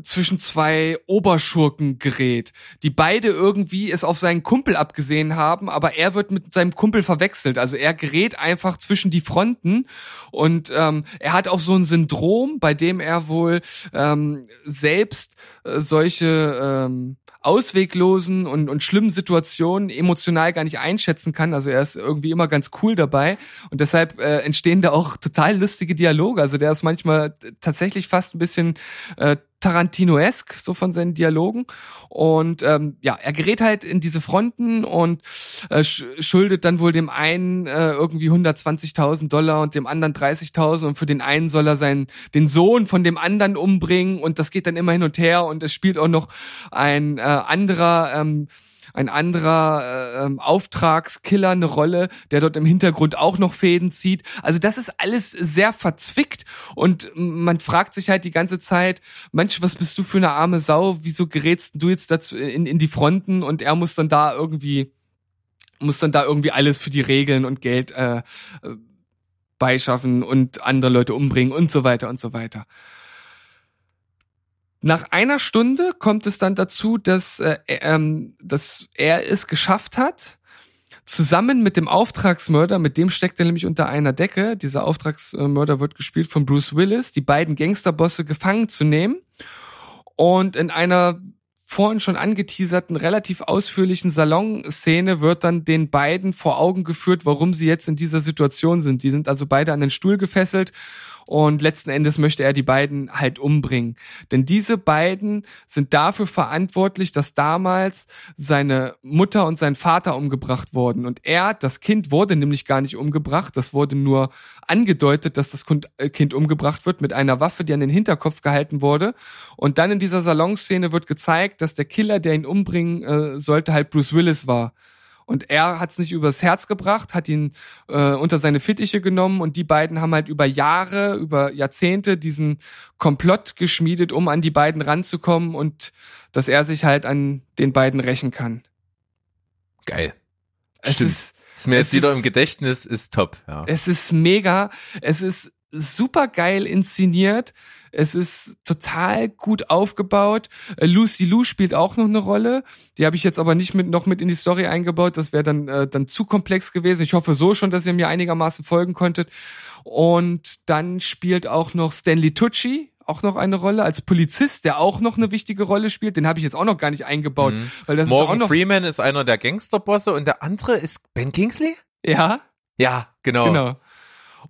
zwischen zwei Oberschurken gerät, die beide irgendwie es auf seinen Kumpel abgesehen haben, aber er wird mit seinem Kumpel verwechselt. Also er gerät einfach zwischen die Fronten und ähm, er hat auch so ein Syndrom, bei dem er wohl ähm, selbst äh, solche ähm, ausweglosen und, und schlimmen Situationen emotional gar nicht einschätzen kann. Also er ist irgendwie immer ganz cool dabei und deshalb äh, entstehen da auch total lustige Dialoge. Also der ist manchmal tatsächlich fast ein bisschen äh, Tarantinoesk, so von seinen Dialogen. Und ähm, ja, er gerät halt in diese Fronten und äh, sch schuldet dann wohl dem einen äh, irgendwie 120.000 Dollar und dem anderen 30.000 und für den einen soll er seinen den Sohn von dem anderen umbringen und das geht dann immer hin und her und es spielt auch noch ein äh, anderer ähm, ein anderer äh, ähm, Auftragskiller eine Rolle, der dort im Hintergrund auch noch Fäden zieht. Also das ist alles sehr verzwickt und man fragt sich halt die ganze Zeit, Mensch, was bist du für eine arme Sau? Wieso gerätst du jetzt dazu in, in die Fronten und er muss dann da irgendwie muss dann da irgendwie alles für die Regeln und Geld äh, äh beischaffen und andere Leute umbringen und so weiter und so weiter. Nach einer Stunde kommt es dann dazu, dass, äh, ähm, dass er es geschafft hat, zusammen mit dem Auftragsmörder, mit dem steckt er nämlich unter einer Decke. Dieser Auftragsmörder wird gespielt von Bruce Willis, die beiden Gangsterbosse gefangen zu nehmen und in einer vorhin schon angeteaserten, relativ ausführlichen Salonszene wird dann den beiden vor Augen geführt, warum sie jetzt in dieser Situation sind. Die sind also beide an den Stuhl gefesselt und letzten Endes möchte er die beiden halt umbringen. Denn diese beiden sind dafür verantwortlich, dass damals seine Mutter und sein Vater umgebracht wurden. Und er, das Kind, wurde nämlich gar nicht umgebracht. Das wurde nur angedeutet, dass das äh, Kind umgebracht wird mit einer Waffe, die an den Hinterkopf gehalten wurde. Und dann in dieser Salonszene wird gezeigt, dass der Killer, der ihn umbringen äh, sollte, halt Bruce Willis war. Und er hat es nicht übers Herz gebracht, hat ihn äh, unter seine Fittiche genommen und die beiden haben halt über Jahre, über Jahrzehnte diesen Komplott geschmiedet, um an die beiden ranzukommen und dass er sich halt an den beiden rächen kann. Geil. Es Stimmt. ist, Ist mir jetzt wieder im Gedächtnis, ist top. Ja. es ist mega, es ist super geil inszeniert. Es ist total gut aufgebaut. Äh, Lucy Lou spielt auch noch eine Rolle. Die habe ich jetzt aber nicht mit, noch mit in die Story eingebaut. Das wäre dann, äh, dann zu komplex gewesen. Ich hoffe so schon, dass ihr mir einigermaßen folgen konntet. Und dann spielt auch noch Stanley Tucci auch noch eine Rolle als Polizist, der auch noch eine wichtige Rolle spielt. Den habe ich jetzt auch noch gar nicht eingebaut, weil das ist auch Morgan noch Freeman ist einer der Gangsterbosse und der andere ist Ben Kingsley? ja Ja, genau. Genau.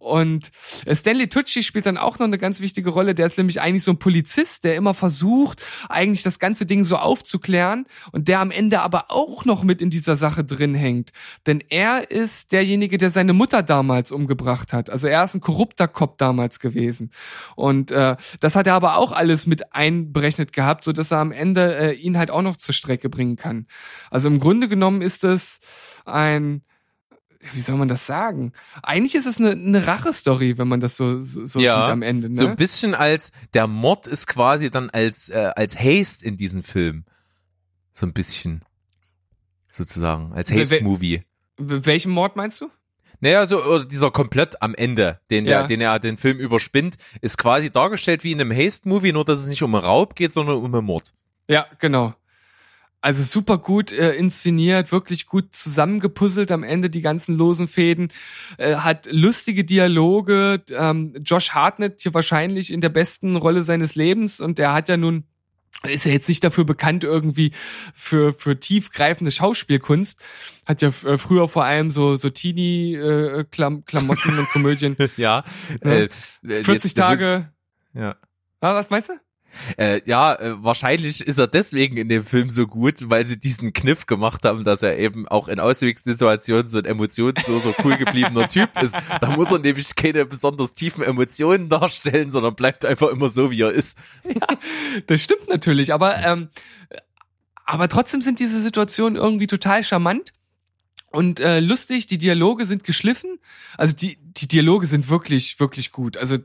Und äh, Stanley Tucci spielt dann auch noch eine ganz wichtige Rolle. Der ist nämlich eigentlich so ein Polizist, der immer versucht, eigentlich das ganze Ding so aufzuklären und der am Ende aber auch noch mit in dieser Sache drin hängt. Denn er ist derjenige, der seine Mutter damals umgebracht hat. Also er ist ein korrupter Cop damals gewesen. Und äh, das hat er aber auch alles mit einberechnet gehabt, so dass er am Ende äh, ihn halt auch noch zur Strecke bringen kann. Also im Grunde genommen ist es ein wie soll man das sagen? Eigentlich ist es eine, eine Rache-Story, wenn man das so, so, so Ja, sieht am Ende. Ne? So ein bisschen als, der Mord ist quasi dann als, äh, als Haste in diesem Film. So ein bisschen. Sozusagen. Als Haste-Movie. Welchen Mord meinst du? Naja, so, oder dieser komplett am Ende, den, Ja. der, den er den Film überspinnt, ist quasi dargestellt wie in einem Haste-Movie, nur dass es nicht um einen Raub geht, sondern um einen Mord. Ja, genau. Also super gut äh, inszeniert, wirklich gut zusammengepuzzelt am Ende die ganzen losen Fäden, äh, hat lustige Dialoge. Ähm, Josh Hartnett hier wahrscheinlich in der besten Rolle seines Lebens und der hat ja nun ist ja jetzt nicht dafür bekannt irgendwie für für tiefgreifende Schauspielkunst. Hat ja äh, früher vor allem so so Teenie äh, Klam Klamotten und Komödien. Ja. Ja. Äh, äh, 40 jetzt- Tage. Ja. Ah, was meinst du? Äh, ja, äh, wahrscheinlich ist er deswegen in dem Film so gut, weil sie diesen Kniff gemacht haben, dass er eben auch in Auswegssituationen so ein emotionsloser, cool gebliebener Typ ist. Da muss er nämlich keine besonders tiefen Emotionen darstellen, sondern bleibt einfach immer so, wie er ist. Das stimmt natürlich, aber ähm, aber trotzdem sind diese Situationen irgendwie total charmant und äh, lustig. Die Dialoge sind geschliffen. Also die die Dialoge sind wirklich wirklich gut. Also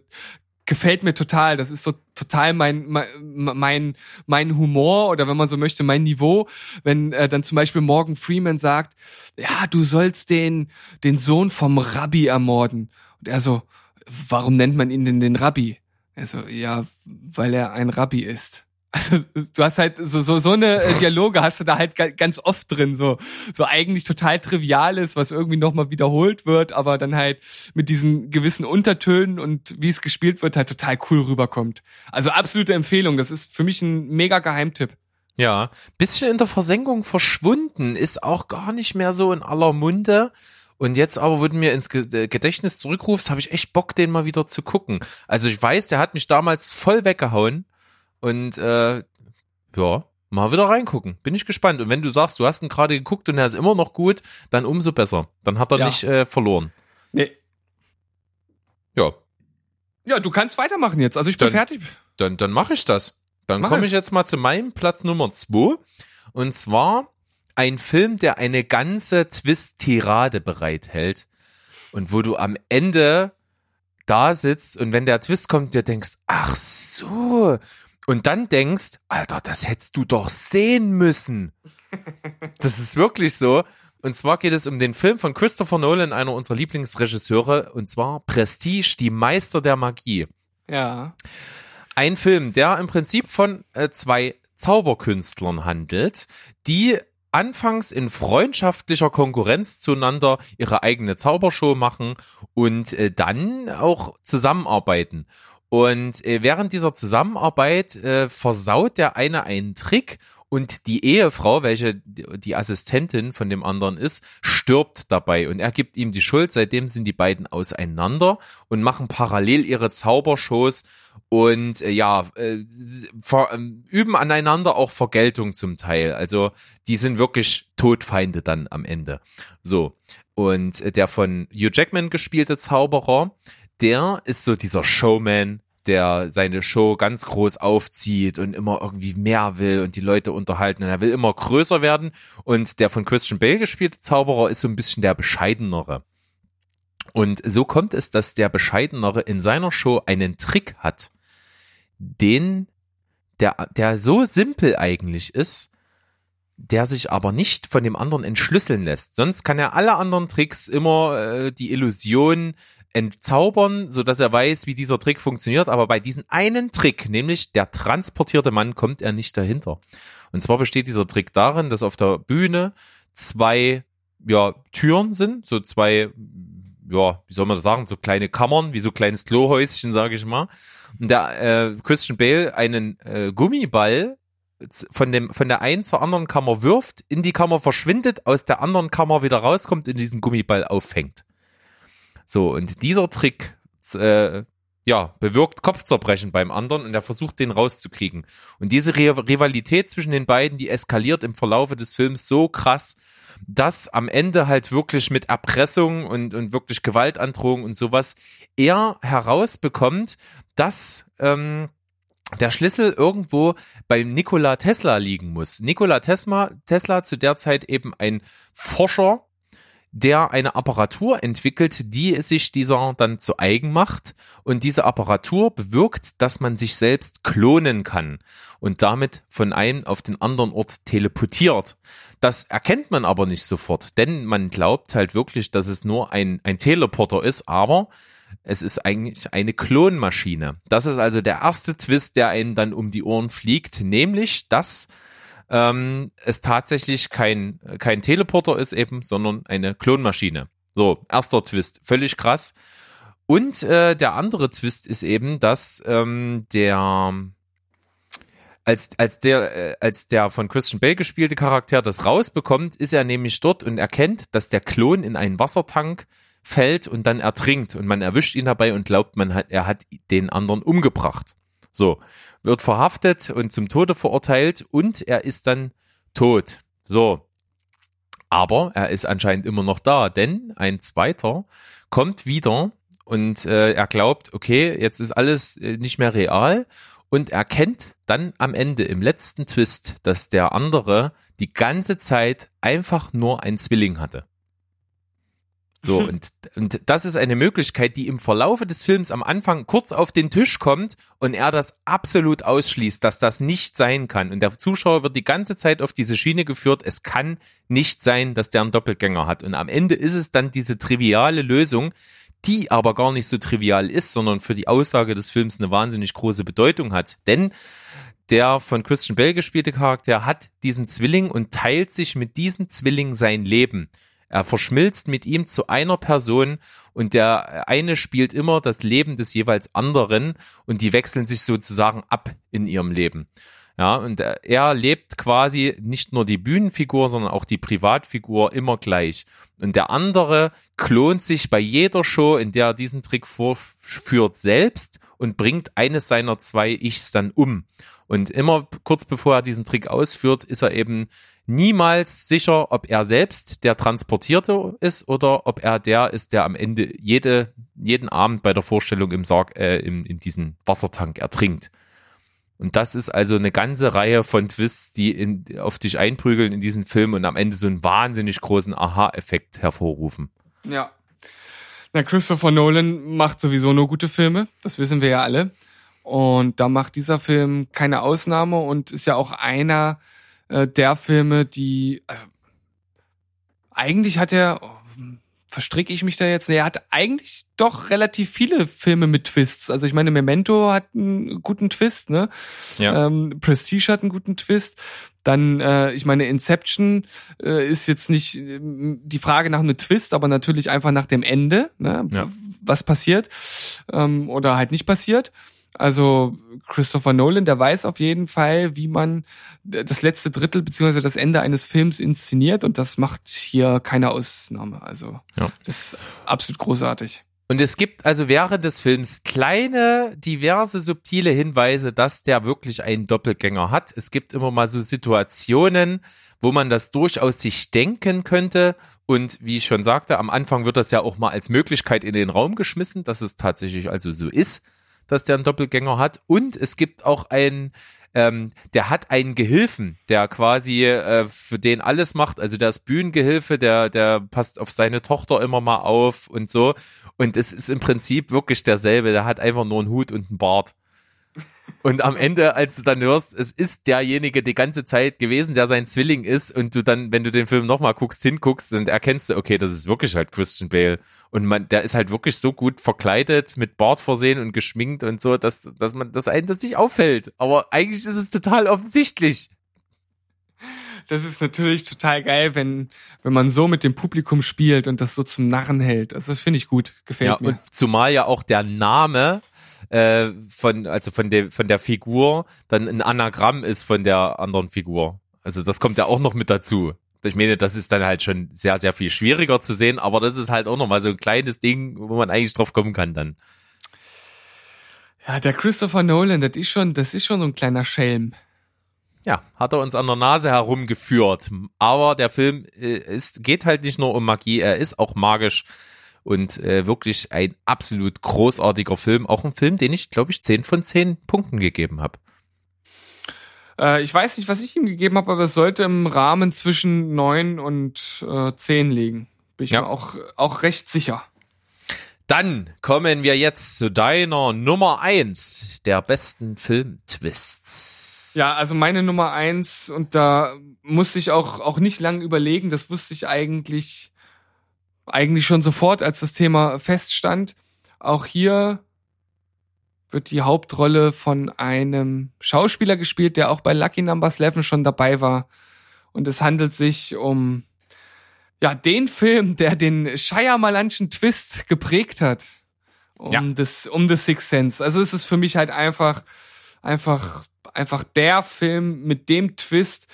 gefällt mir total. Das ist so total mein mein mein, Humor oder wenn man so möchte mein Niveau. Wenn äh, dann zum Beispiel Morgan Freeman sagt, ja du sollst den den Sohn vom Rabbi ermorden und er so, warum nennt man ihn denn den Rabbi? Er so, ja, weil er ein Rabbi ist. Also du hast halt so so so eine äh, Dialoge hast du da halt ga- ganz oft drin so so eigentlich total triviales was irgendwie noch mal wiederholt wird aber dann halt mit diesen gewissen Untertönen und wie es gespielt wird halt total cool rüberkommt also absolute Empfehlung das ist für mich ein mega Geheimtipp Ja, bisschen in der Versenkung verschwunden, ist auch gar nicht mehr so in aller Munde. Und jetzt aber, du mir ins äh, Gedächtnis zurückrufst, habe ich echt Bock, den mal wieder zu gucken. Also ich weiß, der hat mich damals voll weggehauen. Und äh, ja, mal wieder reingucken. Bin ich gespannt. Und wenn du sagst, du hast ihn gerade geguckt und er ist immer noch gut, dann umso besser. Dann hat er Ja. nicht äh, verloren. nee Ja, ja du kannst weitermachen jetzt also ich bin Dann- fertig dann, dann mache ich das. Dann komme ich jetzt mal zu meinem Platz Nummer zwei. Und zwar ein Film, der eine ganze Twist-Tirade bereithält und wo du am Ende da sitzt und wenn der Twist kommt, dir denkst, ach so. Und dann denkst, Alter, das hättest du doch sehen müssen. Das ist wirklich so. Und zwar geht es um den Film von Christopher Nolan, einer unserer Lieblingsregisseure, und zwar Prestige, die Meister der Magie. Ja. Ein Film, der im Prinzip von äh, zwei Zauberkünstlern handelt, die anfangs in freundschaftlicher Konkurrenz zueinander ihre eigene Zaubershow machen und äh, dann auch zusammenarbeiten. Und äh, während dieser Zusammenarbeit äh, versaut der eine einen Trick und die Ehefrau, welche die Assistentin von dem anderen ist, stirbt dabei und er gibt ihm die Schuld. Seitdem sind die beiden auseinander und machen parallel ihre Zaubershows und äh, ja, äh, ver, äh, üben aneinander auch Vergeltung zum Teil. Also die sind wirklich Todfeinde dann am Ende. So. Und äh, der von Hugh Jackman gespielte Zauberer, der ist so dieser Showman, der seine Show ganz groß aufzieht und immer irgendwie mehr will und die Leute unterhalten und er will immer größer werden und der von Christian Bale gespielte Zauberer ist so ein bisschen der bescheidenere. Und so kommt es, dass der bescheidenere in seiner Show einen Trick hat, den der der so simpel eigentlich ist, der sich aber nicht von dem anderen entschlüsseln lässt. Sonst kann er alle anderen Tricks immer äh, die Illusion entzaubern, so dass er weiß, wie dieser Trick funktioniert. Aber bei diesem einen Trick, nämlich der transportierte Mann, kommt er nicht dahinter. Und zwar besteht dieser Trick darin, dass auf der Bühne zwei ja, Türen sind, so zwei, ja, wie soll man das sagen, so kleine Kammern, wie so kleines Klohäuschen, sage ich mal. Und der äh, Christian Bale einen äh, Gummiball von dem von der einen zur anderen Kammer wirft, in die Kammer verschwindet, aus der anderen Kammer wieder rauskommt und diesen Gummiball auffängt. So, und dieser Trick, äh, ja, bewirkt Kopfzerbrechen beim anderen und er versucht, den rauszukriegen. Und diese Rivalität zwischen den beiden, die eskaliert im Verlaufe des Films so krass, dass am Ende halt wirklich mit Erpressung und, und wirklich Gewaltandrohung und sowas er herausbekommt, dass ähm, der Schlüssel irgendwo bei Nikola Tesla liegen muss. Nikola Tesla, Tesla zu der Zeit eben ein Forscher der eine Apparatur entwickelt, die sich dieser dann zu eigen macht. Und diese Apparatur bewirkt, dass man sich selbst klonen kann und damit von einem auf den anderen Ort teleportiert. Das erkennt man aber nicht sofort, denn man glaubt halt wirklich, dass es nur ein, ein Teleporter ist, aber es ist eigentlich eine Klonmaschine. Das ist also der erste Twist, der einen dann um die Ohren fliegt, nämlich, dass ähm, es tatsächlich kein, kein Teleporter ist eben, sondern eine Klonmaschine. So, erster Twist, völlig krass. Und äh, der andere Twist ist eben, dass ähm, der als, als der äh, als der von Christian Bale gespielte Charakter das rausbekommt, ist er nämlich dort und erkennt, dass der Klon in einen Wassertank fällt und dann ertrinkt und man erwischt ihn dabei und glaubt, man hat er hat den anderen umgebracht. So, wird verhaftet und zum Tode verurteilt und er ist dann tot. So. Aber er ist anscheinend immer noch da, denn ein zweiter kommt wieder und äh, er glaubt, okay, jetzt ist alles äh, nicht mehr real und erkennt dann am Ende im letzten Twist, dass der andere die ganze Zeit einfach nur ein Zwilling hatte. So, und, und das ist eine Möglichkeit, die im Verlaufe des Films am Anfang kurz auf den Tisch kommt und er das absolut ausschließt, dass das nicht sein kann. Und der Zuschauer wird die ganze Zeit auf diese Schiene geführt, es kann nicht sein, dass der einen Doppelgänger hat. Und am Ende ist es dann diese triviale Lösung, die aber gar nicht so trivial ist, sondern für die Aussage des Films eine wahnsinnig große Bedeutung hat. Denn der von Christian Bell gespielte Charakter hat diesen Zwilling und teilt sich mit diesem Zwilling sein Leben. Er verschmilzt mit ihm zu einer Person und der eine spielt immer das Leben des jeweils anderen und die wechseln sich sozusagen ab in ihrem Leben. Ja, und er lebt quasi nicht nur die Bühnenfigur, sondern auch die Privatfigur immer gleich. Und der andere klont sich bei jeder Show, in der er diesen Trick vorführt, selbst und bringt eines seiner zwei Ichs dann um. Und immer kurz bevor er diesen Trick ausführt, ist er eben niemals sicher, ob er selbst der Transportierte ist oder ob er der ist, der am Ende jede, jeden Abend bei der Vorstellung im Sarg, äh, in, in diesen Wassertank ertrinkt. Und das ist also eine ganze Reihe von Twists, die in, auf dich einprügeln in diesen Film und am Ende so einen wahnsinnig großen Aha-Effekt hervorrufen. Ja. Na, Christopher Nolan macht sowieso nur gute Filme, das wissen wir ja alle. Und da macht dieser Film keine Ausnahme und ist ja auch einer äh, der Filme, die, also eigentlich hat er, oh, verstricke ich mich da jetzt? Nee, er hat eigentlich doch relativ viele Filme mit Twists. Also ich meine, Memento hat einen guten Twist, ne? Ja. Ähm, Prestige hat einen guten Twist. Dann, äh, ich meine, Inception äh, ist jetzt nicht äh, die Frage nach einem Twist, aber natürlich einfach nach dem Ende, ne? Ja. was passiert ähm, oder halt nicht passiert. Also Christopher Nolan, der weiß auf jeden Fall, wie man das letzte Drittel beziehungsweise das Ende eines Films inszeniert und das macht hier keine Ausnahme. Also Ja. das ist absolut großartig. Und es gibt also während des Films kleine, diverse, subtile Hinweise, dass der wirklich einen Doppelgänger hat. Es gibt immer mal so Situationen, wo man das durchaus sich denken könnte. Und wie ich schon sagte, am Anfang wird das ja auch mal als Möglichkeit in den Raum geschmissen, dass es tatsächlich also so ist, dass der einen Doppelgänger hat. Und es gibt auch einen, ähm, der hat einen Gehilfen, der quasi äh, für den alles macht. Also der ist Bühnengehilfe, der, der passt auf seine Tochter immer mal auf und so. Und es ist im Prinzip wirklich derselbe. Der hat einfach nur einen Hut und einen Bart. Und am Ende, als du dann hörst, es ist derjenige die ganze Zeit gewesen, der sein Zwilling ist, und du dann, wenn du den Film nochmal guckst, hinguckst, und erkennst du, okay, das ist wirklich halt Christian Bale. Und man, der ist halt wirklich so gut verkleidet, mit Bart versehen und geschminkt und so, dass, dass man, dass einem das nicht auffällt. Aber eigentlich ist es total offensichtlich. Das ist natürlich total geil, wenn, wenn man so mit dem Publikum spielt und das so zum Narren hält. Also das finde ich gut, gefällt Ja, mir. und zumal ja auch der Name äh, von, also von der, von der Figur dann ein Anagramm ist von der anderen Figur. Also das kommt ja auch noch mit dazu. Ich meine, das ist dann halt schon sehr, sehr viel schwieriger zu sehen, aber das ist halt auch nochmal so ein kleines Ding, wo man eigentlich drauf kommen kann dann. Ja, der Christopher Nolan, das ist schon, das ist schon so ein kleiner Schelm. Ja, hat er uns an der Nase herumgeführt. Aber der Film äh, ist, geht halt nicht nur um Magie, er ist auch magisch und äh, wirklich ein absolut großartiger Film. Auch ein Film, den ich, glaube ich, 10 von 10 Punkten gegeben habe. Äh, ich weiß nicht, was ich ihm gegeben habe, aber es sollte im Rahmen zwischen neun und äh, zehn liegen. Bin ich Ja. mir auch, auch recht sicher. Dann kommen wir jetzt zu deiner Nummer eins der besten Film-Twists. Ja, also meine Nummer eins, und da musste ich auch, auch nicht lange überlegen, das wusste ich eigentlich, eigentlich schon sofort, als das Thema feststand. Auch hier wird die Hauptrolle von einem Schauspieler gespielt, der auch bei Lucky Numbers 11 schon dabei war. Und es handelt sich um, ja, den Film, der den Shyamalanschen Twist geprägt hat. Um Ja. das, um The Sixth Sense. Also es ist für mich halt einfach, einfach, einfach der Film mit dem Twist,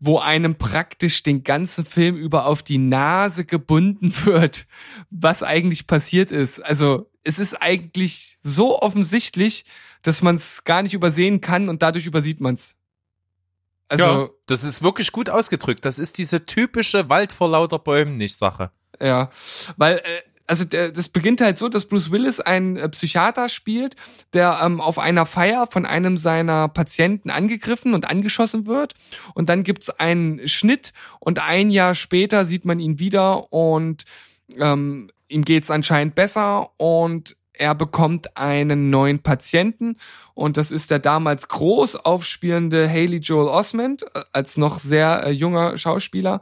wo einem praktisch den ganzen Film über auf die Nase gebunden wird, was eigentlich passiert ist. Also es ist eigentlich so offensichtlich, dass man es gar nicht übersehen kann und dadurch übersieht man es. Also ja, das ist wirklich gut ausgedrückt. Das ist diese typische Wald vor lauter Bäumen nicht Sache. Ja, weil äh, also das beginnt halt so, dass Bruce Willis einen äh, Psychiater spielt, der ähm, auf einer Feier von einem seiner Patienten angegriffen und angeschossen wird. Und dann gibt's einen Schnitt und ein Jahr später sieht man ihn wieder und ähm, ihm geht's anscheinend besser und er bekommt einen neuen Patienten und das ist der damals groß aufspielende Haley Joel Osment äh, als noch sehr äh, junger Schauspieler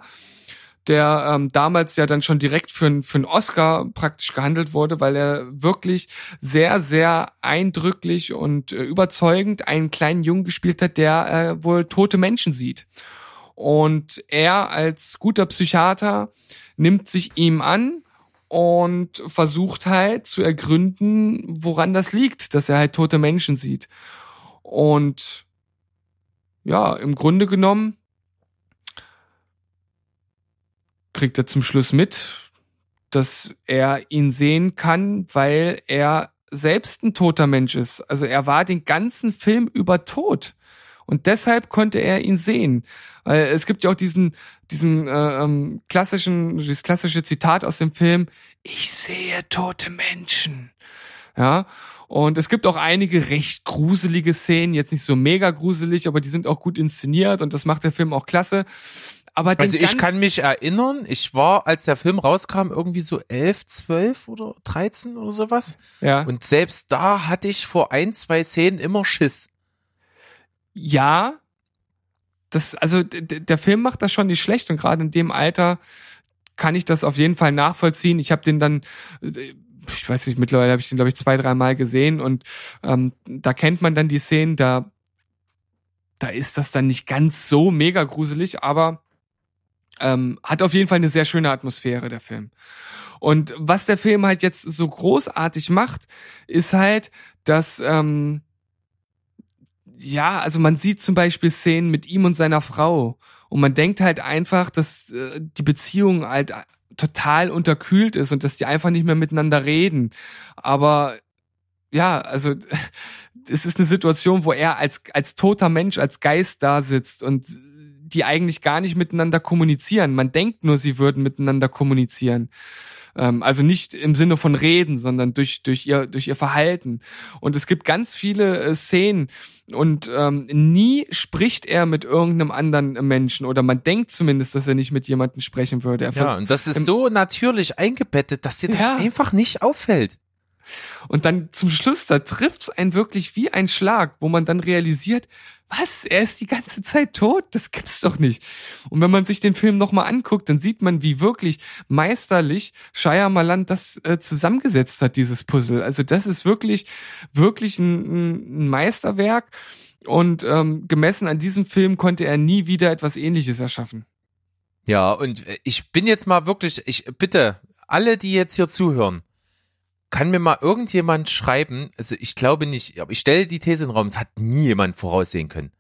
der ähm, damals ja dann schon direkt für, für einen Oscar praktisch gehandelt wurde, weil er wirklich sehr, sehr eindrücklich und äh, überzeugend einen kleinen Jungen gespielt hat, der äh, wohl tote Menschen sieht. Und er als guter Psychiater nimmt sich ihm an und versucht halt zu ergründen, woran das liegt, dass er halt tote Menschen sieht. Und ja, im Grunde genommen kriegt er zum Schluss mit, dass er ihn sehen kann, weil er selbst ein toter Mensch ist. Also er war den ganzen Film über tot. Und deshalb konnte er ihn sehen. Es gibt ja auch diesen, diesen äh, ähm, klassischen, dieses klassische Zitat aus dem Film, ich sehe tote Menschen. Ja. Und es gibt auch einige recht gruselige Szenen, jetzt nicht so mega gruselig, aber die sind auch gut inszeniert und das macht der Film auch klasse. Aber Also ich kann mich erinnern, ich war, als der Film rauskam, irgendwie so elf, zwölf oder 13 oder sowas. ja. Und selbst da hatte ich vor ein, zwei Szenen immer Schiss. Ja, das, also der Film macht das schon nicht schlecht und gerade in dem Alter kann ich das auf jeden Fall nachvollziehen. Ich habe den dann, ich weiß nicht, mittlerweile habe ich den glaube ich zwei, drei Mal gesehen und ähm, da kennt man dann die Szenen, da da ist das dann nicht ganz so mega gruselig, aber ähm, hat auf jeden Fall eine sehr schöne Atmosphäre der Film. Und was der Film halt jetzt so großartig macht, ist halt, dass ähm, ja, also man sieht zum Beispiel Szenen mit ihm und seiner Frau und man denkt halt einfach, dass äh, die Beziehung halt total unterkühlt ist und dass die einfach nicht mehr miteinander reden. Aber ja, also es ist eine Situation, wo er als als toter Mensch, als Geist da sitzt und die eigentlich gar nicht miteinander kommunizieren. Man denkt nur, sie würden miteinander kommunizieren. Ähm, also nicht im Sinne von reden, sondern durch, durch, ihr, durch ihr Verhalten. Und es gibt ganz viele äh, Szenen und ähm, nie spricht er mit irgendeinem anderen Menschen oder man denkt zumindest, dass er nicht mit jemandem sprechen würde. Er Ja, und das ist so natürlich eingebettet, dass dir das Ja. einfach nicht auffällt. Und dann zum Schluss, da trifft's einen wirklich wie ein Schlag, wo man dann realisiert, was, er ist die ganze Zeit tot? Das gibt's doch nicht. Und wenn man sich den Film nochmal anguckt, dann sieht man, wie wirklich meisterlich Shyamalan das äh, zusammengesetzt hat, dieses Puzzle. Also das ist wirklich, wirklich ein, ein Meisterwerk. Und ähm, gemessen an diesem Film konnte er nie wieder etwas ähnliches erschaffen. Ja, und äh, ich bin jetzt mal wirklich, ich bitte, alle, die jetzt hier zuhören, kann mir mal irgendjemand schreiben, also ich glaube nicht, aber ich stelle die These in den Raum, es hat nie jemand voraussehen können.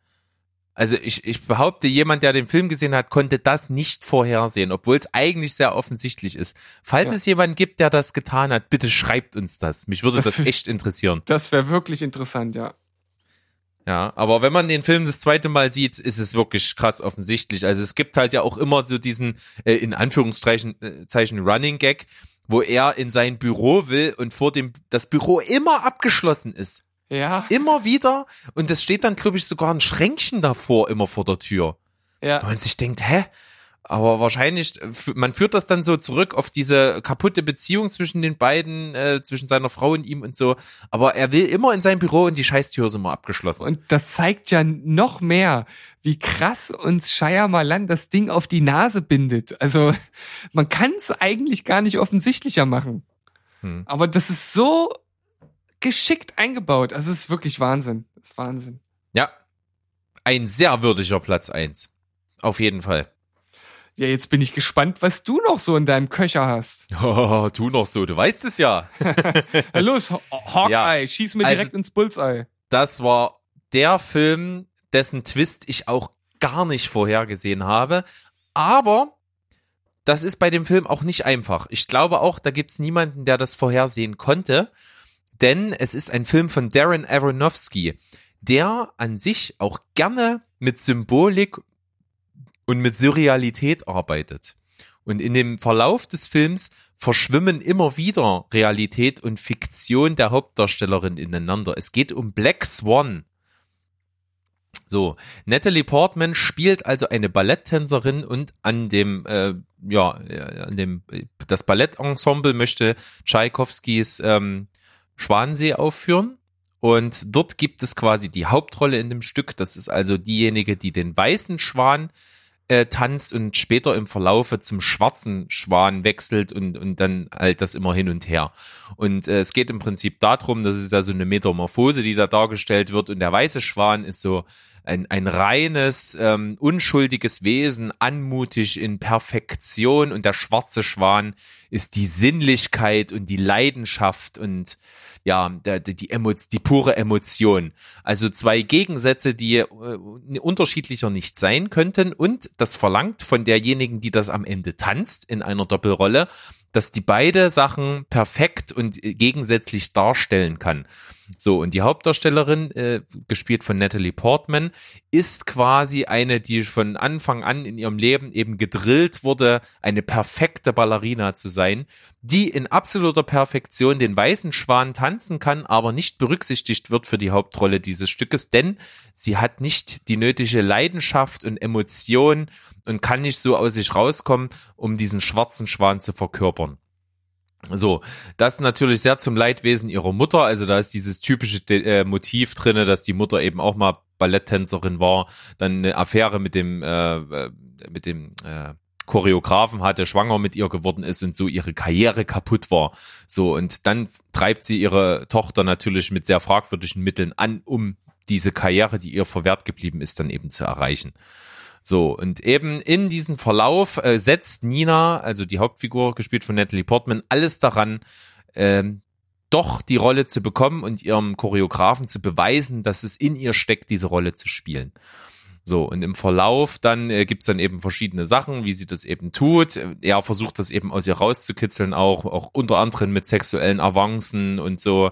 Also ich, ich behaupte, jemand, der den Film gesehen hat, konnte das nicht vorhersehen, obwohl es eigentlich sehr offensichtlich ist. Falls Ja. es jemanden gibt, der das getan hat, bitte schreibt uns das. Mich würde Das das, echt interessieren. Das wäre wirklich interessant, ja. Ja, aber wenn man den Film das zweite Mal sieht, ist es wirklich krass offensichtlich. Also es gibt halt ja auch immer so diesen, äh, in Anführungszeichen, äh, Zeichen Running Gag, wo er in sein Büro will und vor dem, das Büro immer abgeschlossen ist. Ja, Immer wieder. Und es steht dann, glaube ich, sogar ein Schränkchen davor, immer vor der Tür. ja. Und man sich denkt, hä? Aber wahrscheinlich, äh, man führt das dann so zurück auf diese kaputte Beziehung zwischen den beiden, äh, zwischen seiner Frau und ihm und so. Aber er will immer in sein Büro und die Scheißtür ist immer abgeschlossen. Und das zeigt ja noch mehr, wie krass uns Shyamalan das Ding auf die Nase bindet. Also man kann es eigentlich gar nicht offensichtlicher machen. Hm. Aber das ist so geschickt eingebaut. Also es ist wirklich Wahnsinn. Das ist Wahnsinn. Ja, ein sehr würdiger Platz eins, Auf jeden Fall. Ja, jetzt bin ich gespannt, was du noch so in deinem Köcher hast. Oh, tu noch so, du weißt es ja. Na los, Haw- Hawkeye, Ja. schieß mir Also- direkt ins Bullseye. Das war der Film, dessen Twist ich auch gar nicht vorhergesehen habe. Aber das ist bei dem Film auch nicht einfach. Ich glaube auch, da gibt's niemanden, der das vorhersehen konnte. Denn es ist ein Film von Darren Aronofsky, der an sich auch gerne mit Symbolik und mit Surrealität arbeitet. Und in dem Verlauf des Films verschwimmen immer wieder Realität und Fiktion der Hauptdarstellerin ineinander. Es geht um Black Swan. So, Natalie Portman spielt also eine Balletttänzerin und an dem, äh, ja, äh, an dem, äh, das Ballettensemble möchte Tschaikowskis ähm, Schwansee aufführen. Und dort gibt es quasi die Hauptrolle in dem Stück. Das ist also diejenige, die den weißen Schwan äh, tanzt und später im Verlaufe zum schwarzen Schwan wechselt und, und dann halt das immer hin und her. Und äh, es geht im Prinzip darum, das ist ja so eine Metamorphose, die da dargestellt wird. Und der weiße Schwan ist so ein, ein reines, ähm, unschuldiges Wesen, anmutig in Perfektion. Und der schwarze Schwan ist die Sinnlichkeit und die Leidenschaft und ja, der, die, die, Emo die pure Emotion. Also zwei Gegensätze, die äh, unterschiedlicher nicht sein könnten. Und das verlangt von derjenigen, die das am Ende tanzt in einer Doppelrolle, dass die beide Sachen perfekt und äh, gegensätzlich darstellen kann. So, und die Hauptdarstellerin, äh, gespielt von Natalie Portman, ist quasi eine, die von Anfang an in ihrem Leben eben gedrillt wurde, eine perfekte Ballerina zu sein, die in absoluter Perfektion den weißen Schwan tanzen kann, aber nicht berücksichtigt wird für die Hauptrolle dieses Stückes, denn sie hat nicht die nötige Leidenschaft und Emotion und kann nicht so aus sich rauskommen, um diesen schwarzen Schwan zu verkörpern. So, das natürlich sehr zum Leidwesen ihrer Mutter. Also da ist dieses typische äh, Motiv drinne, dass die Mutter eben auch mal Balletttänzerin war, dann eine Affäre mit dem äh, äh, mit dem äh, Choreografen hatte, schwanger mit ihr geworden ist und so ihre Karriere kaputt war. So und dann treibt sie ihre Tochter natürlich mit sehr fragwürdigen Mitteln an, um diese Karriere, die ihr verwehrt geblieben ist, dann eben zu erreichen. So, und eben in diesem Verlauf äh, setzt Nina, also die Hauptfigur, gespielt von Natalie Portman, alles daran, ähm, doch die Rolle zu bekommen und ihrem Choreografen zu beweisen, dass es in ihr steckt, diese Rolle zu spielen. So, und im Verlauf dann äh, gibt's dann eben verschiedene Sachen, wie sie das eben tut. Er versucht das eben aus ihr rauszukitzeln, auch, auch unter anderem mit sexuellen Avancen und so.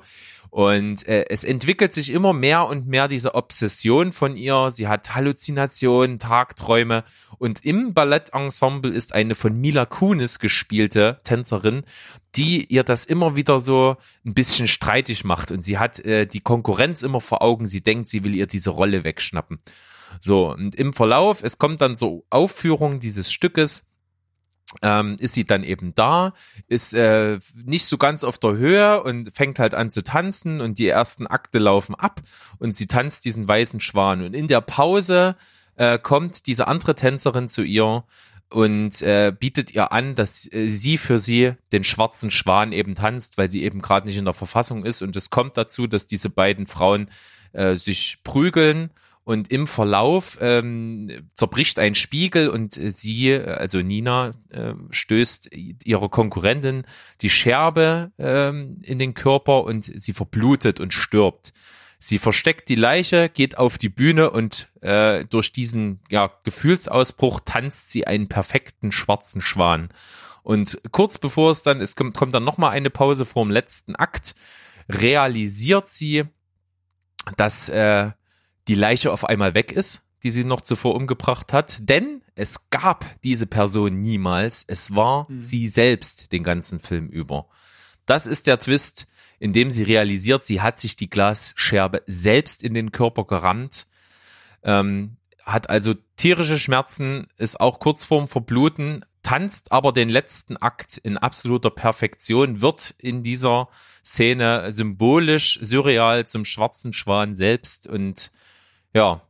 Und äh, es entwickelt sich immer mehr und mehr diese Obsession von ihr. Sie hat Halluzinationen, Tagträume. Und im Ballettensemble ist eine von Mila Kunis gespielte Tänzerin, die ihr das immer wieder so ein bisschen streitig macht. Und sie hat äh, die Konkurrenz immer vor Augen. Sie denkt, sie will ihr diese Rolle wegschnappen. So, und im Verlauf, es kommt dann so Aufführung dieses Stückes ähm, ist sie dann eben da, ist äh, nicht so ganz auf der Höhe und fängt halt an zu tanzen und die ersten Akte laufen ab und sie tanzt diesen weißen Schwan. Und in der Pause äh, kommt diese andere Tänzerin zu ihr und äh, bietet ihr an, dass äh, sie für sie den schwarzen Schwan eben tanzt, weil sie eben gerade nicht in der Verfassung ist. Und es kommt dazu, dass diese beiden Frauen äh, sich prügeln und im Verlauf ähm, zerbricht ein Spiegel und sie, also Nina, äh, stößt ihrer Konkurrentin die Scherbe ähm, in den Körper und sie verblutet und stirbt. Sie versteckt die Leiche, geht auf die Bühne und äh, durch diesen ja, Gefühlsausbruch tanzt sie einen perfekten schwarzen Schwan. Und kurz bevor es dann, es kommt, kommt dann nochmal eine Pause vor dem letzten Akt, realisiert sie, dass äh, die Leiche auf einmal weg ist, die sie noch zuvor umgebracht hat. Denn es gab diese Person niemals. Es war mhm. sie selbst den ganzen Film über. Das ist der Twist, in dem sie realisiert, sie hat sich die Glasscherbe selbst in den Körper gerammt, ähm, hat also tierische Schmerzen, ist auch kurz vorm Verbluten, tanzt aber den letzten Akt in absoluter Perfektion, wird in dieser Szene symbolisch, surreal zum schwarzen Schwan selbst und ja,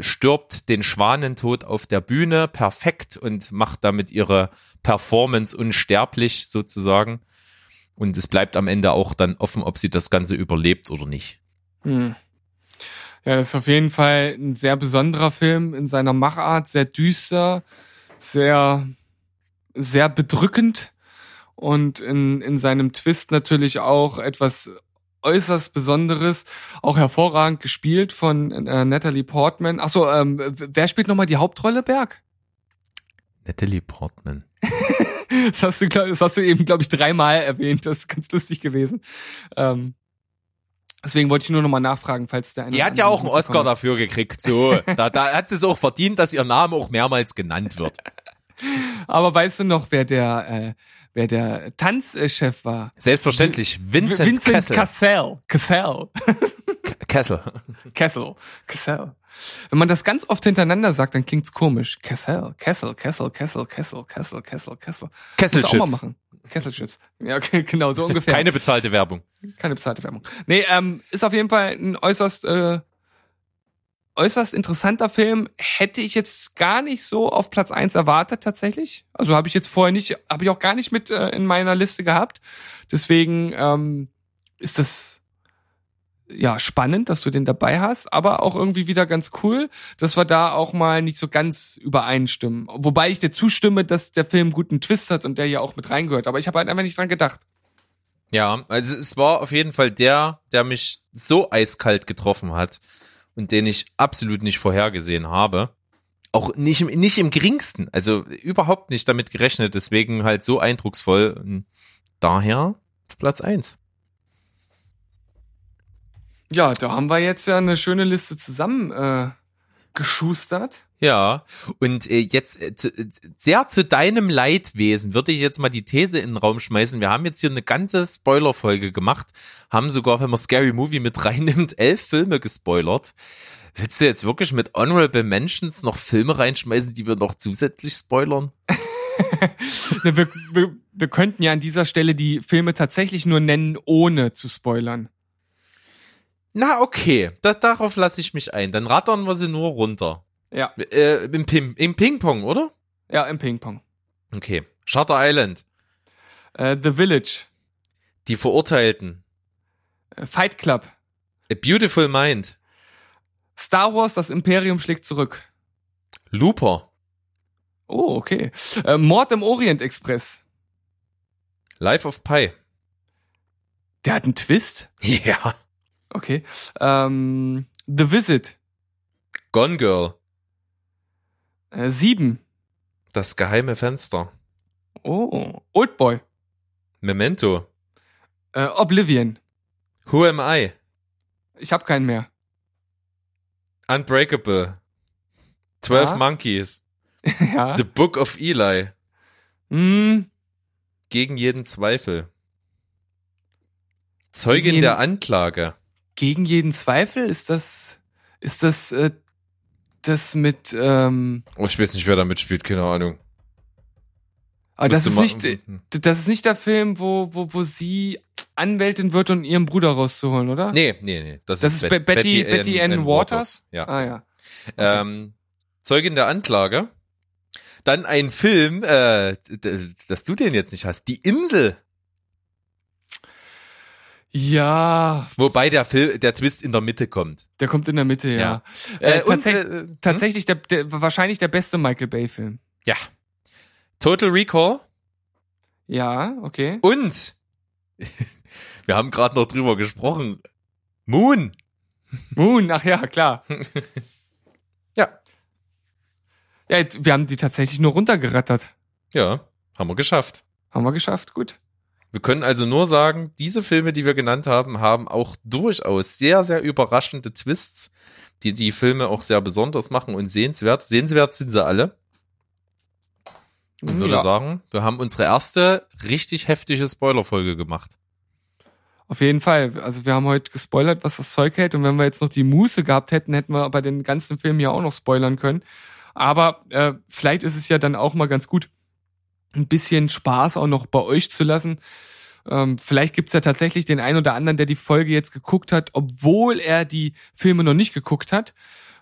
stirbt den Schwanentod auf der Bühne perfekt und macht damit ihre Performance unsterblich sozusagen. Und es bleibt am Ende auch dann offen, ob sie das Ganze überlebt oder nicht. Hm. Ja, das ist auf jeden Fall ein sehr besonderer Film in seiner Machart, sehr düster, sehr, sehr bedrückend und in, in seinem Twist natürlich auch etwas äußerst Besonderes, auch hervorragend gespielt von äh, Natalie Portman. Achso, ähm, wer spielt nochmal die Hauptrolle, Berg? Natalie Portman. das, hast du, das hast du eben, glaube ich, dreimal erwähnt. Das ist ganz lustig gewesen. Ähm, deswegen wollte ich nur nochmal nachfragen, falls der eine. Die hat ja auch einen Oscar dafür gekriegt. So, da, da hat sie es auch verdient, dass ihr Name auch mehrmals genannt wird. Aber weißt du noch, wer der äh, wer der Tanzchef war. Selbstverständlich, Vincent, Vincent Cassel. Cassel. Kessel. Kessel. Kessel. Wenn man das ganz oft hintereinander sagt, dann klingt's komisch. Kessel, Kessel, Kessel, Kessel, Kessel, Kessel, Kessel, Kessel. Kesselchips. auch mal machen. Kesselchips. Ja, okay, genau, so ungefähr. Keine bezahlte Werbung. Keine bezahlte Werbung. Nee, ähm, ist auf jeden Fall ein äußerst äh, äußerst interessanter Film. Hätte ich jetzt gar nicht so auf Platz eins erwartet tatsächlich. Also habe ich jetzt vorher nicht, habe ich auch gar nicht mit äh, in meiner Liste gehabt. Deswegen ähm, ist das ja spannend, dass du den dabei hast, aber auch irgendwie wieder ganz cool, dass wir da auch mal nicht so ganz übereinstimmen. Wobei ich dir zustimme, dass der Film guten Twist hat und der ja auch mit reingehört. Aber ich habe halt einfach nicht dran gedacht. Ja, also es war auf jeden Fall der, der mich so eiskalt getroffen hat und den ich absolut nicht vorhergesehen habe. Auch nicht, im, nicht im geringsten, also überhaupt nicht damit gerechnet, deswegen halt so eindrucksvoll. Daher Platz eins. Ja, da haben wir jetzt ja eine schöne Liste zusammen äh, geschustert. Ja, und äh, jetzt äh, zu, äh, sehr zu deinem Leidwesen würde ich jetzt mal die These in den Raum schmeißen. Wir haben jetzt hier eine ganze Spoiler-Folge gemacht, haben sogar, wenn man Scary Movie mit reinnimmt, elf Filme gespoilert. Willst du jetzt wirklich mit Honorable Mentions noch Filme reinschmeißen, die wir noch zusätzlich spoilern? Ne, wir, wir, wir könnten ja an dieser Stelle die Filme tatsächlich nur nennen, ohne zu spoilern. Na, okay, da, darauf lasse ich mich ein. Dann rattern wir sie nur runter. Ja. Äh, im, Pim Im Ping-Pong, oder? Ja, im Ping-Pong. Okay. Shutter Island. Äh, The Village. Die Verurteilten. Äh, Fight Club. A Beautiful Mind. Star Wars, das Imperium schlägt zurück. Looper. Oh, okay. Äh, Mord im Orient Express. Life of Pi. Der hat einen Twist? Ja. Okay. Ähm, The Visit. Gone Girl. Äh, Sieben. Das geheime Fenster. Oh. Oldboy. Memento. Äh, Oblivion. Who am I? Ich hab keinen mehr. Unbreakable. Twelve Ja. Monkeys. ja. The Book of Eli. Hm, Gegen jeden Zweifel. Zeugin Gegen der Anklage. Gegen jeden Zweifel ist das, ist das, äh, das mit, ähm, Oh, ich weiß nicht, wer da mitspielt, keine Ahnung. aber das ist nicht, das ist nicht der Film, wo, wo, wo sie Anwältin wird, um ihren Bruder rauszuholen, oder? Nee, nee, nee. Das, Das ist Bet- Be- Betty, Betty Ann, Waters? Ja. Ah, ja. Ähm, Zeugin der Anklage. Dann ein Film, äh, dass du den jetzt nicht hast. Die Insel. Ja, Wobei der Film, der Twist in der Mitte kommt. der kommt in der Mitte, ja. Ja. Äh, Äh, und, tatsächlich, äh, hm? tatsächlich der, der, wahrscheinlich der beste Michael Bay Film. Ja. Total Recall. Ja, okay. Und wir haben gerade noch drüber gesprochen. Moon. Moon, ach ja, klar. Ja. Ja, jetzt- wir haben die tatsächlich nur runtergerattert. Ja, haben wir geschafft. Haben wir geschafft, gut. Wir können also nur sagen, diese Filme, die wir genannt haben, haben auch durchaus sehr, sehr überraschende Twists, die die Filme auch sehr besonders machen und sehenswert. Sehenswert sind sie alle. Und würde Ja. sagen, wir haben unsere erste richtig heftige Spoilerfolge gemacht. Auf jeden Fall. Also wir haben heute gespoilert, was das Zeug hält. Und wenn wir jetzt noch die Muße gehabt hätten, hätten wir bei den ganzen Filmen ja auch noch spoilern können. Aber äh, vielleicht ist es ja dann auch mal ganz gut, ein bisschen Spaß auch noch bei euch zu lassen. Ähm, vielleicht gibt's ja tatsächlich den einen oder anderen, der die Folge jetzt geguckt hat, obwohl er die Filme noch nicht geguckt hat.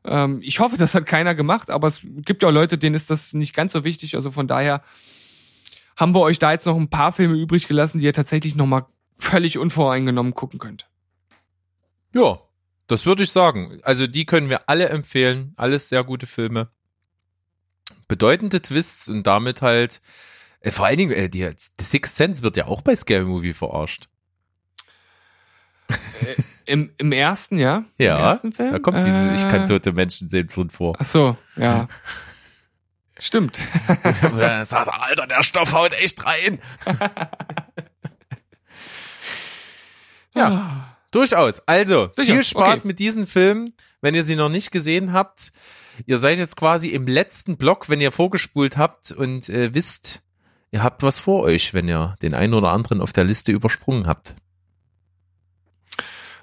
Ähm, ich hoffe, das hat keiner gemacht, aber es gibt ja auch Leute, denen ist das nicht ganz so wichtig. Also von daher haben wir euch da jetzt noch ein paar Filme übrig gelassen, die ihr tatsächlich noch mal völlig unvoreingenommen gucken könnt. Ja, das würde ich sagen. Also die können wir alle empfehlen. Alles sehr gute Filme. Bedeutende Twists und damit halt, vor allen Dingen, äh, die, The Sixth Sense wird ja auch bei Scary Movie verarscht. Im, im ersten, ja? Im Ja, ersten Film? Da kommt dieses Ich kann Äh, tote Menschen sehen drin vor. Ach so, ja. Stimmt. Und dann sagt er, Alter, der Stoff haut echt rein. Ja. Durchaus. Also, viel Durchaus, Spaß okay. mit diesen Filmen, wenn ihr sie noch nicht gesehen habt. Ihr seid jetzt quasi im letzten Block, wenn ihr vorgespult habt und äh, wisst, ihr habt was vor euch, wenn ihr den einen oder anderen auf der Liste übersprungen habt.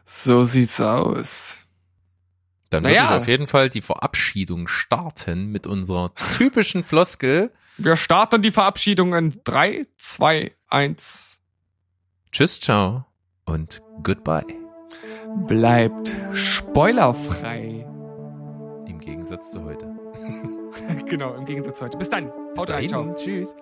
So sieht's aus. Dann würde Naja. ich auf jeden Fall die Verabschiedung starten mit unserer typischen Floskel. Wir starten die Verabschiedung in 3, 2, 1. Tschüss, ciao und goodbye. Bleibt spoilerfrei. Im Gegensatz zu heute. genau, im Gegensatz zu heute. Bis dann. Haut rein, ciao. Tschüss.